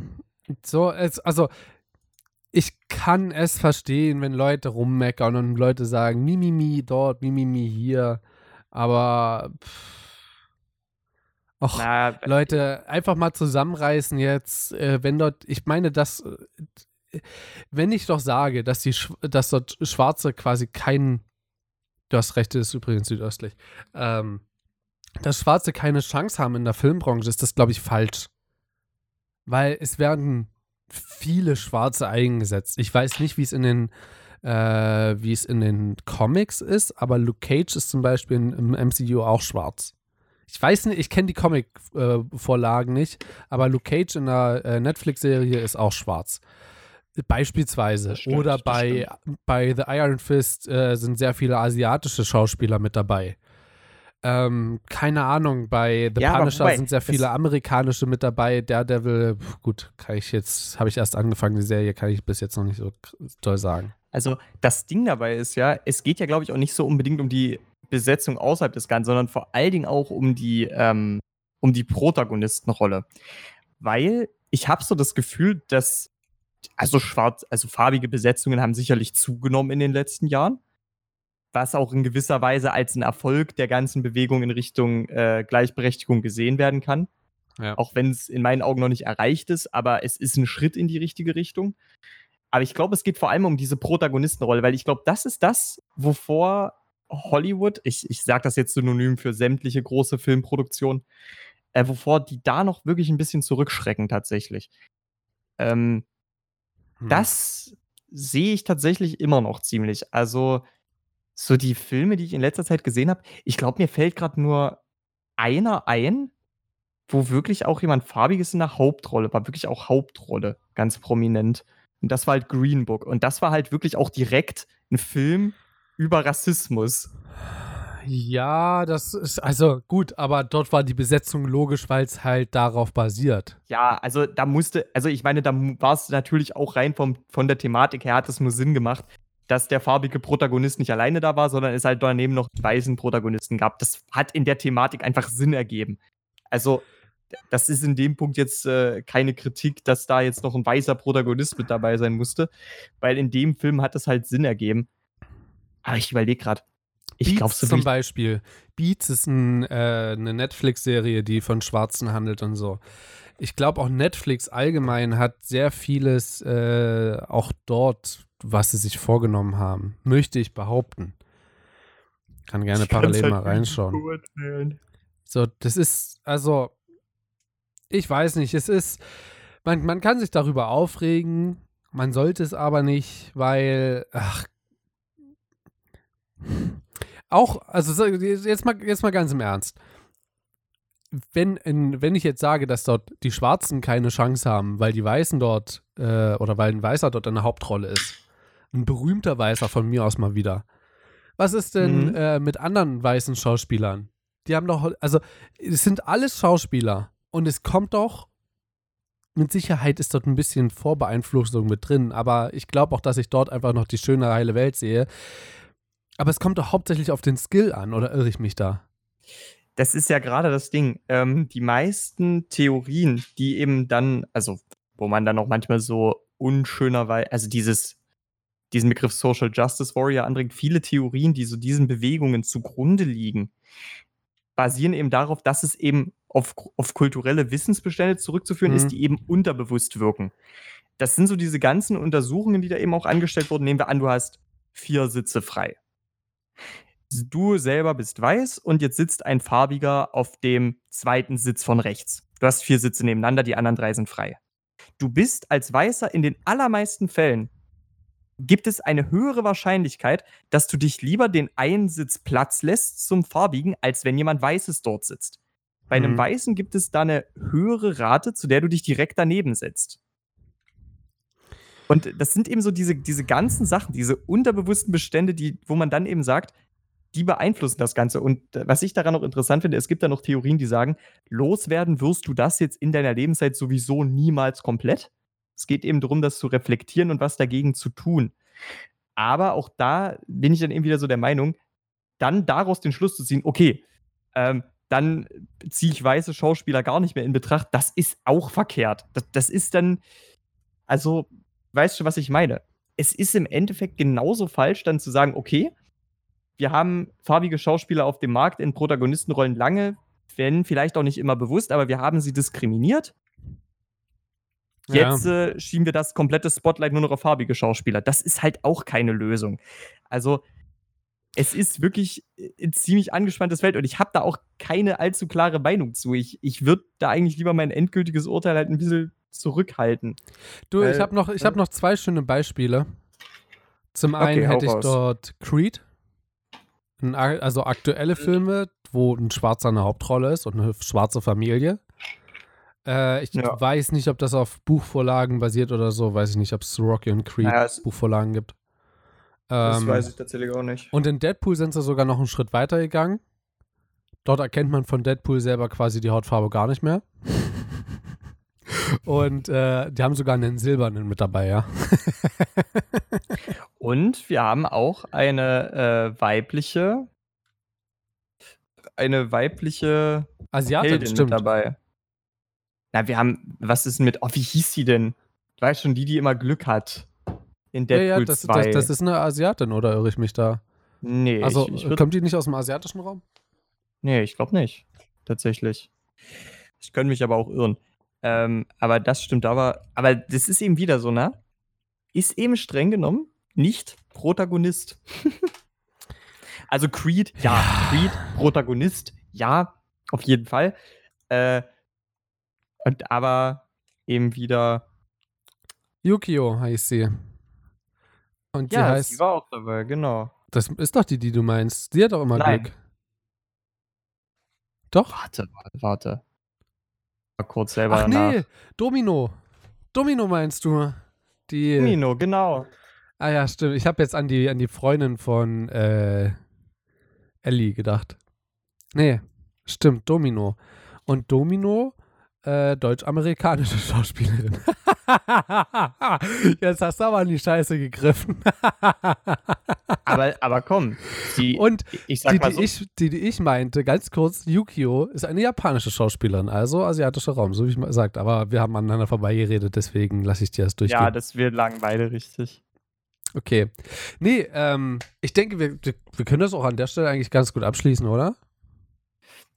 so, es, also ich kann es verstehen, wenn Leute rummeckern und Leute sagen, Mimimi dort, Mimimi hier. Aber pff, Och, Na, Leute, einfach mal zusammenreißen jetzt, äh, wenn dort, ich meine, dass, äh, wenn ich doch sage, dass die, dass dort Schwarze quasi kein, du hast recht, ist übrigens südöstlich, ähm, dass Schwarze keine Chance haben in der Filmbranche, ist das, glaube ich, falsch. Weil es werden viele Schwarze eingesetzt. Ich weiß nicht, wie es in den, äh, wie es in den Comics ist, aber Luke Cage ist zum Beispiel im MCU auch schwarz. Ich weiß nicht, ich kenne die Comic-Vorlagen äh, nicht, aber Luke Cage in der äh, Netflix-Serie ist auch schwarz. Beispielsweise. Stimmt, Oder bei, bei The Iron Fist äh, sind sehr viele asiatische Schauspieler mit dabei. Ähm, keine Ahnung, bei The ja, Punisher wobei, sind sehr viele amerikanische mit dabei. Daredevil, gut, kann ich jetzt, habe ich erst angefangen, die Serie kann ich bis jetzt noch nicht so toll sagen. Also das Ding dabei ist ja, es geht ja, glaube ich, auch nicht so unbedingt um die Besetzung außerhalb des Ganzen, sondern vor allen Dingen auch um die, ähm, um die Protagonistenrolle. Weil ich habe so das Gefühl, dass also schwarz, also farbige Besetzungen haben sicherlich zugenommen in den letzten Jahren, was auch in gewisser Weise als ein Erfolg der ganzen Bewegung in Richtung äh, Gleichberechtigung gesehen werden kann. Ja. Auch wenn es in meinen Augen noch nicht erreicht ist, aber es ist ein Schritt in die richtige Richtung. Aber ich glaube, es geht vor allem um diese Protagonistenrolle, weil ich glaube, das ist das, wovor Hollywood, ich, ich sage das jetzt synonym für sämtliche große Filmproduktionen, äh, wovor die da noch wirklich ein bisschen zurückschrecken tatsächlich. Ähm, hm. Das sehe ich tatsächlich immer noch ziemlich. Also, so die Filme, die ich in letzter Zeit gesehen habe, ich glaube, mir fällt gerade nur einer ein, wo wirklich auch jemand farbiges in der Hauptrolle war, wirklich auch Hauptrolle, ganz prominent. Und das war halt Green Book. Und das war halt wirklich auch direkt ein Film, über Rassismus. Ja, das ist also gut, aber dort war die Besetzung logisch, weil es halt darauf basiert. Ja, also da musste, also ich meine, da war es natürlich auch rein vom, von der Thematik her, hat es nur Sinn gemacht, dass der farbige Protagonist nicht alleine da war, sondern es halt daneben noch weißen Protagonisten gab. Das hat in der Thematik einfach Sinn ergeben. Also, das ist in dem Punkt jetzt äh, keine Kritik, dass da jetzt noch ein weißer Protagonist mit dabei sein musste, weil in dem Film hat es halt Sinn ergeben. Aber ich überlege gerade. Ich glaube so zum Beispiel. Beats ist ein, äh, eine Netflix-Serie, die von Schwarzen handelt und so. Ich glaube auch Netflix allgemein hat sehr vieles äh, auch dort, was sie sich vorgenommen haben, möchte ich behaupten. Kann gerne ich parallel halt mal reinschauen. So, das ist, also, ich weiß nicht, es ist, man, man kann sich darüber aufregen, man sollte es aber nicht, weil, ach, auch, also jetzt mal, jetzt mal ganz im Ernst. Wenn, in, wenn ich jetzt sage, dass dort die Schwarzen keine Chance haben, weil die Weißen dort äh, oder weil ein Weißer dort eine Hauptrolle ist, ein berühmter Weißer von mir aus mal wieder. Was ist denn mhm. äh, mit anderen weißen Schauspielern? Die haben doch, also es sind alles Schauspieler und es kommt doch, mit Sicherheit ist dort ein bisschen Vorbeeinflussung mit drin, aber ich glaube auch, dass ich dort einfach noch die schöne heile Welt sehe. Aber es kommt doch hauptsächlich auf den Skill an, oder irre ich mich da? Das ist ja gerade das Ding. Ähm, die meisten Theorien, die eben dann, also wo man dann auch manchmal so unschönerweise, also dieses, diesen Begriff Social Justice Warrior anbringt, viele Theorien, die so diesen Bewegungen zugrunde liegen, basieren eben darauf, dass es eben auf, auf kulturelle Wissensbestände zurückzuführen mhm. ist, die eben unterbewusst wirken. Das sind so diese ganzen Untersuchungen, die da eben auch angestellt wurden. Nehmen wir an, du hast vier Sitze frei du selber bist weiß und jetzt sitzt ein farbiger auf dem zweiten Sitz von rechts. Du hast vier Sitze nebeneinander, die anderen drei sind frei. Du bist als Weißer in den allermeisten Fällen gibt es eine höhere Wahrscheinlichkeit, dass du dich lieber den einen Sitz Platz lässt zum Farbigen, als wenn jemand Weißes dort sitzt. Bei einem mhm. Weißen gibt es da eine höhere Rate, zu der du dich direkt daneben setzt. Und das sind eben so diese, diese ganzen Sachen, diese unterbewussten Bestände, die, wo man dann eben sagt, die beeinflussen das Ganze. Und äh, was ich daran noch interessant finde, es gibt da noch Theorien, die sagen, loswerden wirst du das jetzt in deiner Lebenszeit sowieso niemals komplett. Es geht eben darum, das zu reflektieren und was dagegen zu tun. Aber auch da bin ich dann eben wieder so der Meinung, dann daraus den Schluss zu ziehen, okay, ähm, dann ziehe ich weiße Schauspieler gar nicht mehr in Betracht, das ist auch verkehrt. Das, das ist dann, also, weißt du, was ich meine? Es ist im Endeffekt genauso falsch, dann zu sagen, okay, wir haben farbige Schauspieler auf dem Markt in Protagonistenrollen lange, wenn vielleicht auch nicht immer bewusst, aber wir haben sie diskriminiert. Jetzt ja. äh, schieben wir das komplette Spotlight nur noch auf farbige Schauspieler. Das ist halt auch keine Lösung. Also, es ist wirklich ein äh, ziemlich angespanntes Feld und ich habe da auch keine allzu klare Meinung zu. Ich, ich würde da eigentlich lieber mein endgültiges Urteil halt ein bisschen zurückhalten. Du, Weil, ich habe noch, hab noch zwei schöne Beispiele. Zum einen okay, hätte ich raus. dort Creed also aktuelle mhm. Filme, wo ein Schwarzer eine Hauptrolle ist und eine schwarze Familie. Äh, ich ja. weiß nicht, ob das auf Buchvorlagen basiert oder so. Weiß ich nicht, ob es Rocky und Creed naja, Buchvorlagen gibt. das ähm, weiß ich tatsächlich auch nicht. Und in Deadpool sind sie sogar noch einen Schritt weiter gegangen. Dort erkennt man von Deadpool selber quasi die Hautfarbe gar nicht mehr. Und äh, die haben sogar einen silbernen mit dabei, ja. Und wir haben auch eine äh, weibliche, eine weibliche Asiatin Heldin stimmt. mit dabei. Na, wir haben, was ist mit, oh, wie hieß sie denn? Du weißt schon, die, die immer Glück hat. In Deadpool ja, ja, das, 2. Das, das, ist eine Asiatin, oder irre ich mich da? Nee. Also, ich, ich kommt die nicht aus dem asiatischen Raum? Nee, ich glaube nicht. Tatsächlich. Ich könnte mich aber auch irren. Ähm, aber das stimmt aber. Aber das ist eben wieder so, ne? Ist eben streng genommen nicht Protagonist. also Creed, ja, Creed, Protagonist, ja, auf jeden Fall. Äh, und aber eben wieder. Yukio heißt sie. Und ja, heißt, sie war auch dabei, genau. Das ist doch die, die du meinst. Sie hat doch immer Nein. Glück. Doch? Warte, warte, warte kurz selber Ach nee, nach. Domino. Domino meinst du? Die, Domino, genau. Ah ja, stimmt. Ich habe jetzt an die, an die Freundin von äh, Ellie gedacht. Nee, stimmt, Domino. Und Domino, äh, deutsch-amerikanische Schauspielerin. Jetzt hast du aber an die Scheiße gegriffen. aber, aber komm, die, Und ich die, die, so, ich, die, die ich meinte, ganz kurz, Yukio ist eine japanische Schauspielerin, also asiatischer Raum, so wie ich mal gesagt. Aber wir haben aneinander vorbeigeredet, deswegen lasse ich dir das durchgehen. ja, das wird lang beide richtig. Okay. Nee, ähm, ich denke, wir, wir können das auch an der Stelle eigentlich ganz gut abschließen, oder?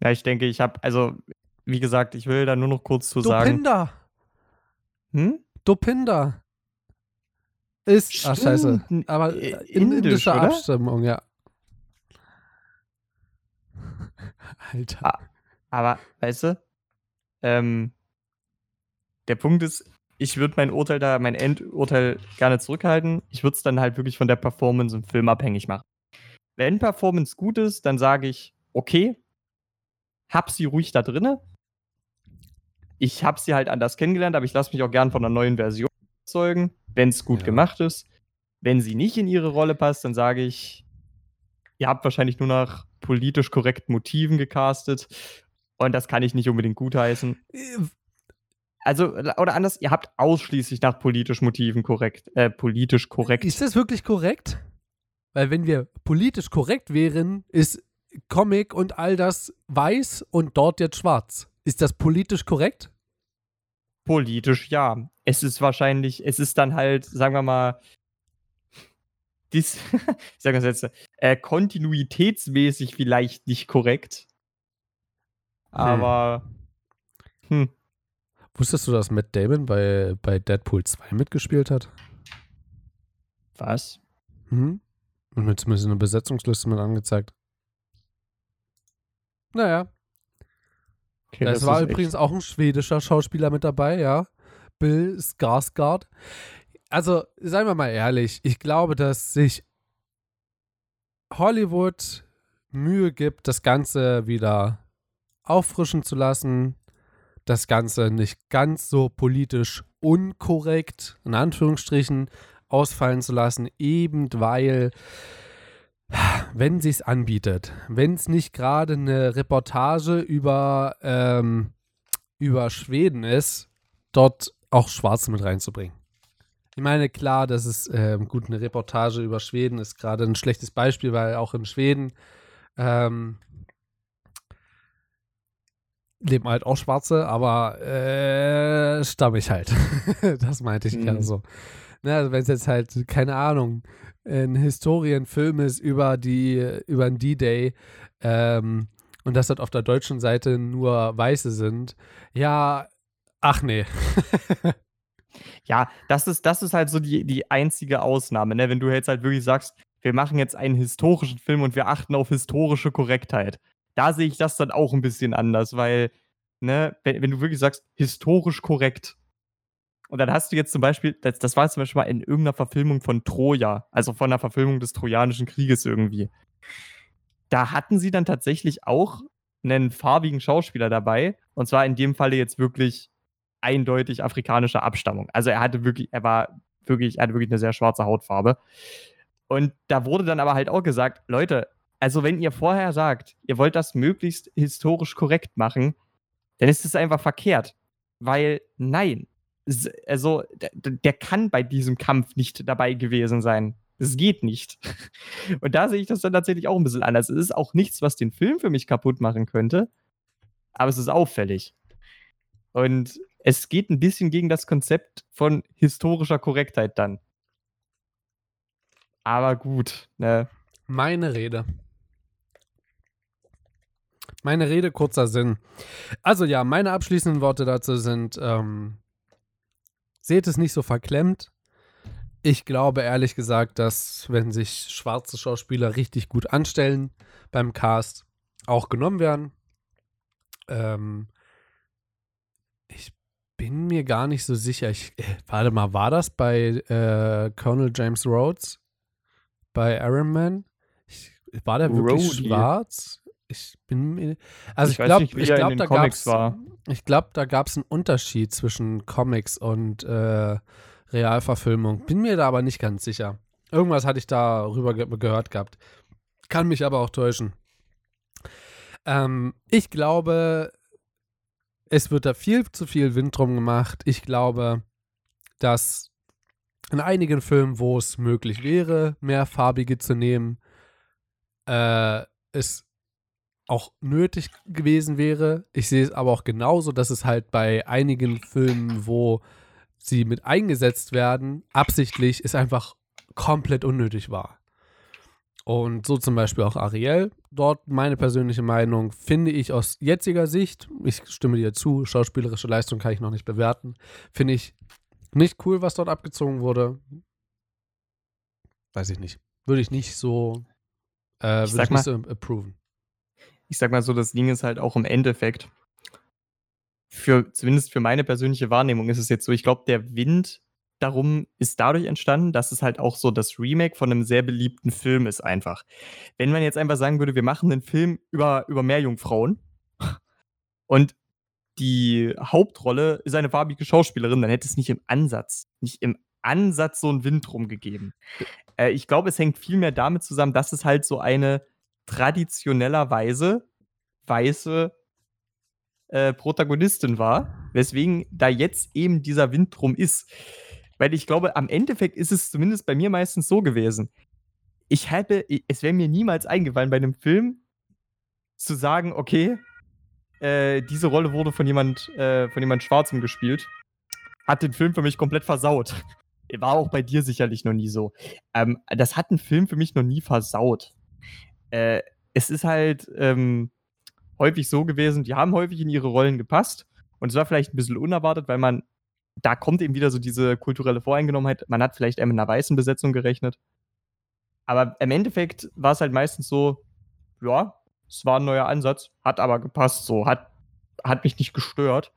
Ja, ich denke, ich habe, also, wie gesagt, ich will da nur noch kurz zu sagen. Dopinder! Hm? Dopinder! Ist, ach scheiße, Stimmt, aber in indisch, indischer oder? Abstimmung, ja. Alter. Aber, weißt du, ähm, der Punkt ist, ich würde mein Urteil da, mein Endurteil gerne zurückhalten. Ich würde es dann halt wirklich von der Performance im Film abhängig machen. Wenn Performance gut ist, dann sage ich, okay, hab sie ruhig da drinne. Ich habe sie halt anders kennengelernt, aber ich lasse mich auch gern von einer neuen Version überzeugen, wenn es gut Ja. gemacht ist. Wenn sie nicht in ihre Rolle passt, dann sage ich, ihr habt wahrscheinlich nur nach politisch korrekten Motiven gecastet. Und das kann ich nicht unbedingt gutheißen. Also, oder anders, ihr habt ausschließlich nach politisch Motiven korrekt, äh, politisch korrekt. Ist das wirklich korrekt? Weil wenn wir politisch korrekt wären, ist Comic und all das weiß und dort jetzt schwarz. Ist das politisch korrekt? Politisch, ja. Es ist wahrscheinlich, es ist dann halt, sagen wir mal, dies, ich sage das jetzt, äh, kontinuitätsmäßig vielleicht nicht korrekt. Aber, hm, Wusstest du, dass Matt Damon bei, bei Deadpool 2 mitgespielt hat? was? Mhm. Und mir zumindest eine Besetzungsliste mit angezeigt. Naja, Okay, es das war ist echt- übrigens auch ein schwedischer Schauspieler mit dabei, ja. Bill Skarsgård. Also, seien wir mal ehrlich, ich glaube, dass sich Hollywood Mühe gibt, das Ganze wieder auffrischen zu lassen, das Ganze nicht ganz so politisch unkorrekt, in Anführungsstrichen, ausfallen zu lassen, eben weil, wenn sie es anbietet, wenn es nicht gerade eine Reportage über, ähm, über Schweden ist, dort auch Schwarze mit reinzubringen. Ich meine, klar, das ist ähm, gut, eine Reportage über Schweden ist gerade ein schlechtes Beispiel, weil auch in Schweden ähm, leben halt auch Schwarze, aber äh, stammig halt. das meinte ich Mhm. gerade so. Ne, also wenn es jetzt halt, keine Ahnung, ein Historienfilm ist über die, über den D-Day, ähm, und dass dort auf der deutschen Seite nur Weiße sind, ja, ach nee. Ja, das ist, das ist halt so die, die einzige Ausnahme, ne? Wenn du jetzt halt wirklich sagst, wir machen jetzt einen historischen Film und wir achten auf historische Korrektheit. Da sehe ich das dann auch ein bisschen anders, weil, ne, wenn, wenn du wirklich sagst, historisch korrekt. Und dann hast du jetzt zum Beispiel, das, das war zum Beispiel mal in irgendeiner Verfilmung von Troja, also von einer Verfilmung des Trojanischen Krieges irgendwie. Da hatten sie dann tatsächlich auch einen farbigen Schauspieler dabei. Und zwar in dem Falle jetzt wirklich eindeutig afrikanischer Abstammung. Also er hatte wirklich, er war wirklich, er hatte wirklich eine sehr schwarze Hautfarbe. Und da wurde dann aber halt auch gesagt, Leute, also wenn ihr vorher sagt, ihr wollt das möglichst historisch korrekt machen, dann ist es einfach verkehrt. Weil, nein, also der, der kann bei diesem Kampf nicht dabei gewesen sein. Es geht nicht. Und da sehe ich das dann tatsächlich auch ein bisschen anders. Es ist auch nichts, was den Film für mich kaputt machen könnte, aber es ist auffällig. Und es geht ein bisschen gegen das Konzept von historischer Korrektheit dann. Aber gut, ne? Meine Rede. Meine Rede, kurzer Sinn. Also ja, meine abschließenden Worte dazu sind, ähm, seht es nicht so verklemmt. Ich glaube ehrlich gesagt, dass wenn sich schwarze Schauspieler richtig gut anstellen beim Cast, auch genommen werden. Ähm, ich bin mir gar nicht so sicher. Ich, äh, warte mal, war das bei äh, Colonel James Rhodes? Bei Iron Man? Ich, war der wirklich Rhodey. schwarz? Ich bin mir. Also ich, glaube, ich glaube, da Comics gab's, war. Ich glaube, da gab es einen Unterschied zwischen Comics und äh, Realverfilmung. Bin mir da aber nicht ganz sicher. Irgendwas hatte ich darüber ge gehört gehabt. Kann mich aber auch täuschen. Ähm, ich glaube, es wird da viel zu viel Wind drum gemacht. Ich glaube, dass in einigen Filmen, wo es möglich wäre, mehr farbige zu nehmen, äh, es auch nötig gewesen wäre. Ich sehe es aber auch genauso, dass es halt bei einigen Filmen, wo sie mit eingesetzt werden, absichtlich es einfach komplett unnötig war. Und so zum Beispiel auch Ariel. Dort meine persönliche Meinung finde ich aus jetziger Sicht, ich stimme dir zu, schauspielerische Leistung kann ich noch nicht bewerten, finde ich nicht cool, was dort abgezogen wurde. Weiß ich nicht. Würde ich nicht so, äh, würde ich, nicht so approven. Ich sag mal so, das Ding ist halt auch im Endeffekt, für, zumindest für meine persönliche Wahrnehmung ist es jetzt so, ich glaube, der Wind darum ist dadurch entstanden, dass es halt auch so das Remake von einem sehr beliebten Film ist einfach. Wenn man jetzt einfach sagen würde, wir machen einen Film über, über Meerjungfrauen und die Hauptrolle ist eine farbige Schauspielerin, dann hätte es nicht im Ansatz, nicht im Ansatz so einen Wind drum gegeben. Äh, ich glaube, es hängt viel mehr damit zusammen, dass es halt so eine traditionellerweise weiße äh, Protagonistin war, weswegen da jetzt eben dieser Wind drum ist. Weil ich glaube, am Endeffekt ist es zumindest bei mir meistens so gewesen. Ich hätte, es wäre mir niemals eingefallen, bei einem Film zu sagen, okay, äh, diese Rolle wurde von jemand, äh, von jemand Schwarzem gespielt. Hat den Film für mich komplett versaut. War auch bei dir sicherlich noch nie so. Ähm, das hat ein Film für mich noch nie versaut. Äh, es ist halt ähm, häufig so gewesen, die haben häufig in ihre Rollen gepasst. Und es war vielleicht ein bisschen unerwartet, weil man, da kommt eben wieder so diese kulturelle Voreingenommenheit. Man hat vielleicht eher mit einer weißen Besetzung gerechnet. Aber im Endeffekt war es halt meistens so, ja, es war ein neuer Ansatz, hat aber gepasst, so, hat, hat mich nicht gestört.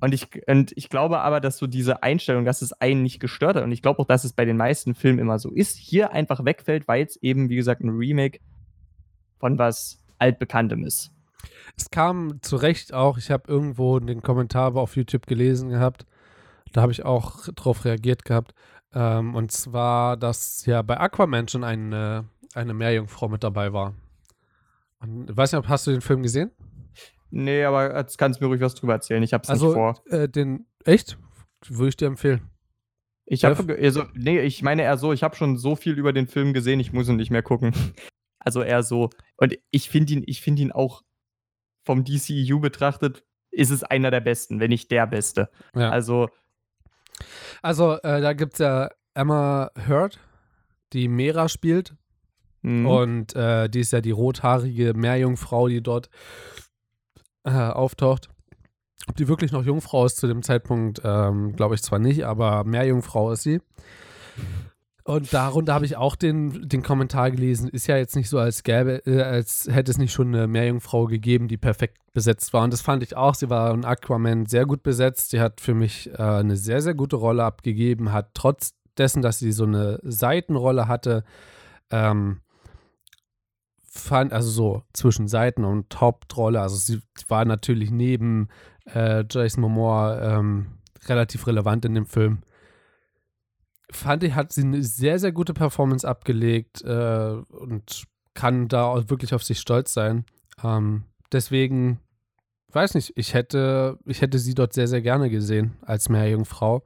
Und ich, und ich glaube aber, dass so diese Einstellung, dass es einen nicht gestört hat, und ich glaube auch, dass es bei den meisten Filmen immer so ist, hier einfach wegfällt, weil es eben, wie gesagt, ein Remake von was Altbekanntem ist. Es kam zu Recht auch, ich habe irgendwo den Kommentar auf YouTube gelesen gehabt, da habe ich auch drauf reagiert gehabt, ähm, und zwar, dass ja bei Aquaman schon eine, eine Meerjungfrau mit dabei war. Und, weiß nicht, hast du den Film gesehen? Nee, aber jetzt kannst du mir ruhig was drüber erzählen. Ich hab's also, nicht vor. Äh, den, echt? Würde ich dir empfehlen. Ich habe, also, nee, ich meine eher so, ich habe schon so viel über den Film gesehen, ich muss ihn nicht mehr gucken. Also eher so. Und ich finde ihn, ich finde ihn auch vom DCEU betrachtet, ist es einer der besten, wenn nicht der beste. Ja. Also. Also, äh, da gibt es ja Emma Hurt, die Mera spielt. Mhm. Und äh, die ist ja die rothaarige Meerjungfrau, die dort äh, auftaucht. Ob die wirklich noch Jungfrau ist zu dem Zeitpunkt, ähm, glaube ich zwar nicht, aber Meerjungfrau ist sie. Und darunter habe ich auch den, den Kommentar gelesen. Ist ja jetzt nicht so, als gäbe, äh, als hätte es nicht schon eine Meerjungfrau gegeben, die perfekt besetzt war. Und das fand ich auch. Sie war in Aquaman sehr gut besetzt. Sie hat für mich äh, eine sehr, sehr gute Rolle abgegeben. Hat trotz dessen, dass sie so eine Seitenrolle hatte, ähm, fand, also so zwischen Seiten und Hauptrolle, also sie war natürlich neben äh, Jason Momoa ähm, relativ relevant in dem Film. Fand ich, hat sie eine sehr, sehr gute Performance abgelegt äh, und kann da auch wirklich auf sich stolz sein. Ähm, deswegen, weiß nicht, ich hätte, ich hätte sie dort sehr, sehr gerne gesehen als Meerjungfrau,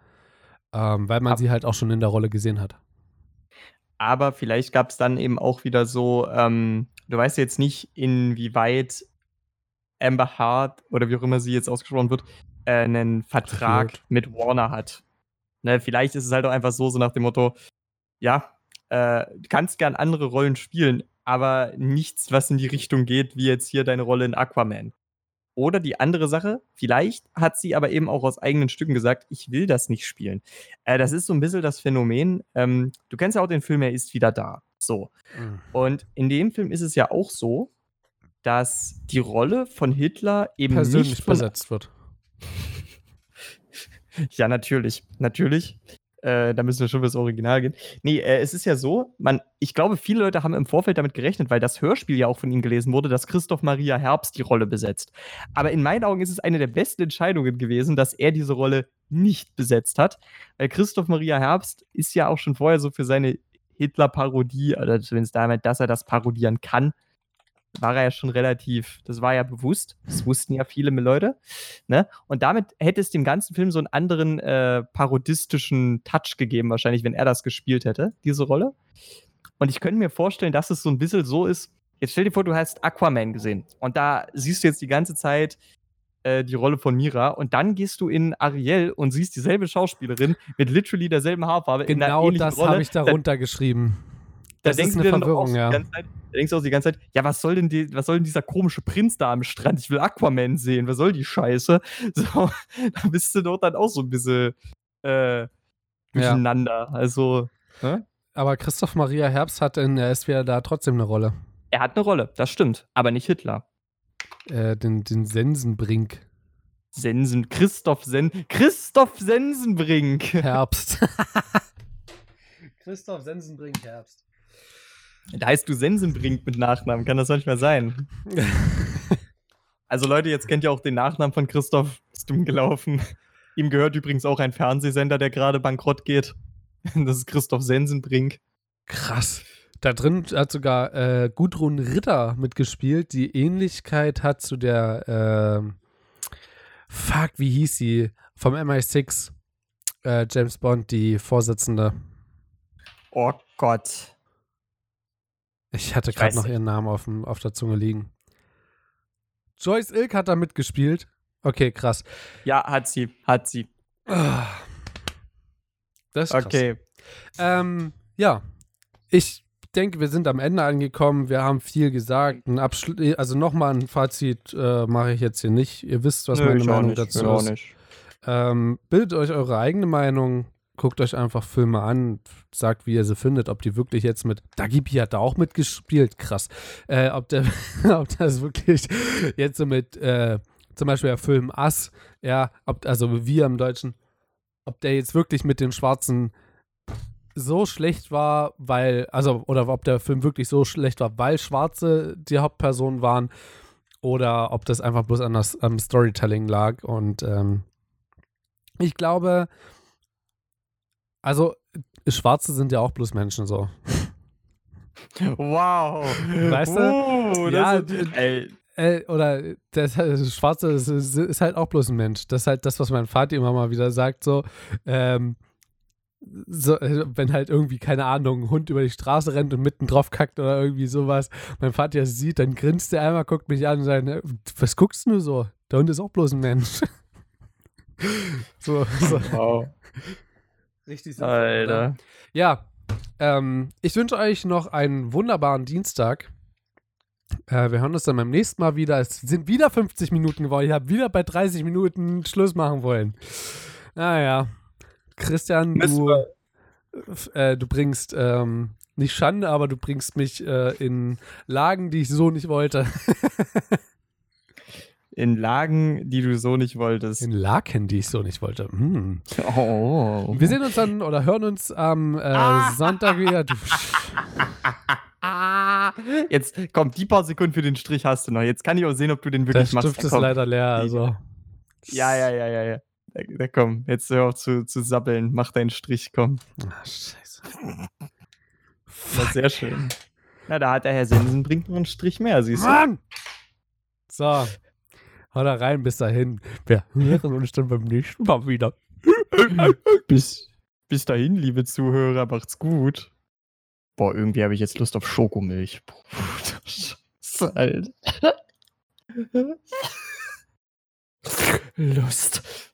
ähm, weil man Ab sie halt auch schon in der Rolle gesehen hat. Aber vielleicht gab es dann eben auch wieder so ähm, du weißt jetzt nicht, inwieweit Amber Hart oder wie auch immer sie jetzt ausgesprochen wird, äh, einen Vertrag Ach, mit Warner hat. Ne, vielleicht ist es halt auch einfach so, so nach dem Motto, ja, äh, du kannst gern andere Rollen spielen, aber nichts, was in die Richtung geht, wie jetzt hier deine Rolle in Aquaman. Oder die andere Sache, vielleicht hat sie aber eben auch aus eigenen Stücken gesagt, ich will das nicht spielen. Äh, das ist so ein bisschen das Phänomen. Ähm, du kennst ja auch den Film, er ist wieder da. So. Mhm. Und in dem Film ist es ja auch so, dass die Rolle von Hitler eben persönlich nicht besetzt wird. ja, natürlich. Natürlich. Äh, da müssen wir schon fürs Original gehen. Nee, äh, es ist ja so, man, ich glaube, viele Leute haben im Vorfeld damit gerechnet, weil das Hörspiel ja auch von ihm gelesen wurde, dass Christoph Maria Herbst die Rolle besetzt. Aber in meinen Augen ist es eine der besten Entscheidungen gewesen, dass er diese Rolle nicht besetzt hat. Weil Christoph Maria Herbst ist ja auch schon vorher so für seine Hitler-Parodie, oder zumindest damit, dass er das parodieren kann, war er ja schon relativ, das war ja bewusst, das wussten ja viele Leute. Ne? Und damit hätte es dem ganzen Film so einen anderen äh, parodistischen Touch gegeben, wahrscheinlich, wenn er das gespielt hätte, diese Rolle. Und ich könnte mir vorstellen, dass es so ein bisschen so ist. Jetzt stell dir vor, du hast Aquaman gesehen und da siehst du jetzt die ganze Zeit äh, die Rolle von Mira und dann gehst du in Ariel und siehst dieselbe Schauspielerin mit literally derselben Haarfarbe. Genau das habe ich darunter geschrieben. Da das ist eine Verwirrung, ja. Zeit, da denkst du auch die ganze Zeit, ja, was soll denn die, was soll denn dieser komische Prinz da am Strand? Ich will Aquaman sehen, was soll die Scheiße? So, da bist du dort dann auch so ein bisschen äh, durcheinander. Ja. Also, ne? Aber Christoph Maria Herbst hat in der SWR da trotzdem eine Rolle. Er hat eine Rolle, das stimmt, aber nicht Hitler. Äh, den, den Sensenbrink. Sensen, Christoph Sen, Christoph Sensenbrink. Herbst. Christoph Sensenbrink Herbst. Da heißt du Sensenbrink mit Nachnamen, kann das manchmal sein? also Leute, jetzt kennt ihr auch den Nachnamen von Christoph, ist dumm gelaufen. Ihm gehört übrigens auch ein Fernsehsender, der gerade bankrott geht. Das ist Christoph Sensenbrink. Krass. Da drin hat sogar äh, Gudrun Ritter mitgespielt, die Ähnlichkeit hat zu der, äh, fuck, wie hieß sie? Vom MI6, äh, James Bond, die Vorsitzende. Oh Gott. Ich hatte gerade noch ihren Namen auf, dem, auf der Zunge liegen. Joyce Ilk hat da mitgespielt. Okay, krass. Ja, hat sie, hat sie. Ah. Das ist krass. Okay. Ähm, ja, ich denke, wir sind am Ende angekommen. Wir haben viel gesagt. Ein Abschl also nochmal ein Fazit äh, mache ich jetzt hier nicht. Ihr wisst, was Nö, meine Meinung nicht, dazu ist. Ähm, bildet euch eure eigene Meinung guckt euch einfach Filme an, sagt, wie ihr sie findet, ob die wirklich jetzt mit, Dagibi hat da auch mitgespielt, krass, äh, ob, der, ob das wirklich jetzt so mit, äh, zum Beispiel der Film Ass, ja, ob, also wir im Deutschen, ob der jetzt wirklich mit den Schwarzen so schlecht war, weil, also, oder ob der Film wirklich so schlecht war, weil Schwarze die Hauptpersonen waren, oder ob das einfach bloß an das am Storytelling lag. Und ähm, ich glaube, also, Schwarze sind ja auch bloß Menschen so. Wow. Weißt du? Uh, ja, ey. Äh, oder das, das Schwarze ist, ist, halt auch bloß ein Mensch. Das ist halt das, was mein Vater immer mal wieder sagt. So, ähm, so, wenn halt irgendwie, keine Ahnung, ein Hund über die Straße rennt und mitten drauf kackt oder irgendwie sowas, mein Vater das sieht, dann grinst er einmal, guckt mich an und sagt, was guckst du so? Der Hund ist auch bloß ein Mensch. so, so. Wow. Richtig sinnvoll, Alter. Oder? Ja, ähm, ich wünsche euch noch einen wunderbaren Dienstag. Äh, wir hören uns dann beim nächsten Mal wieder. Es sind wieder 50 Minuten geworden. Ich habe wieder bei 30 Minuten Schluss machen wollen. Naja. Christian, du, äh, du bringst ähm, nicht Schande, aber du bringst mich äh, in Lagen, die ich so nicht wollte. In Lagen, die du so nicht wolltest. In Laken, die ich so nicht wollte. Hm. Oh. Wir sehen uns dann oder hören uns am äh, ah. Sonntag wieder. Jetzt kommt die paar Sekunden für den Strich hast du noch. Jetzt kann ich auch sehen, ob du den wirklich machst. Der Stift ist leider leer, also. Ja, ja, ja, ja, ja. Da, komm, jetzt hör auf zu, zu sabbeln. Mach deinen Strich, komm. Ach, scheiße. Das sehr schön. Na, da hat der Herr Sensen bringt noch einen Strich mehr, siehst du. Mann! So. Hau da rein, bis dahin. Wir hören uns dann beim nächsten Mal wieder. bis, bis dahin, liebe Zuhörer, macht's gut. Boah, irgendwie habe ich jetzt Lust auf Schokomilch. Alter. Lust.